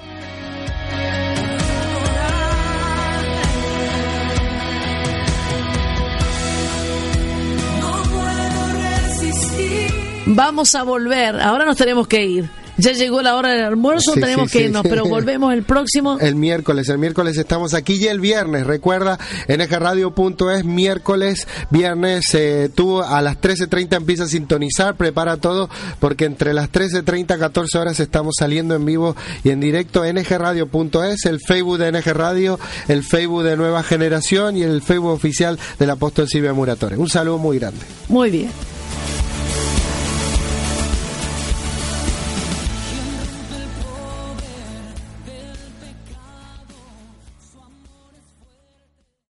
Vamos a volver, ahora nos tenemos que ir. Ya llegó la hora del almuerzo, Sí, tenemos sí, que sí. irnos, pero volvemos el próximo. El miércoles, el miércoles estamos aquí y el viernes, recuerda, ngradio.es, miércoles, viernes, eh, tú a las 13.30 empiezas a sintonizar, prepara todo, porque entre las 13.30 14 horas estamos saliendo en vivo y en directo, ngradio.es, el Facebook de NG Radio, el Facebook de Nueva Generación y el Facebook oficial del apóstol Silvia Muratore. Un saludo muy grande. Muy bien.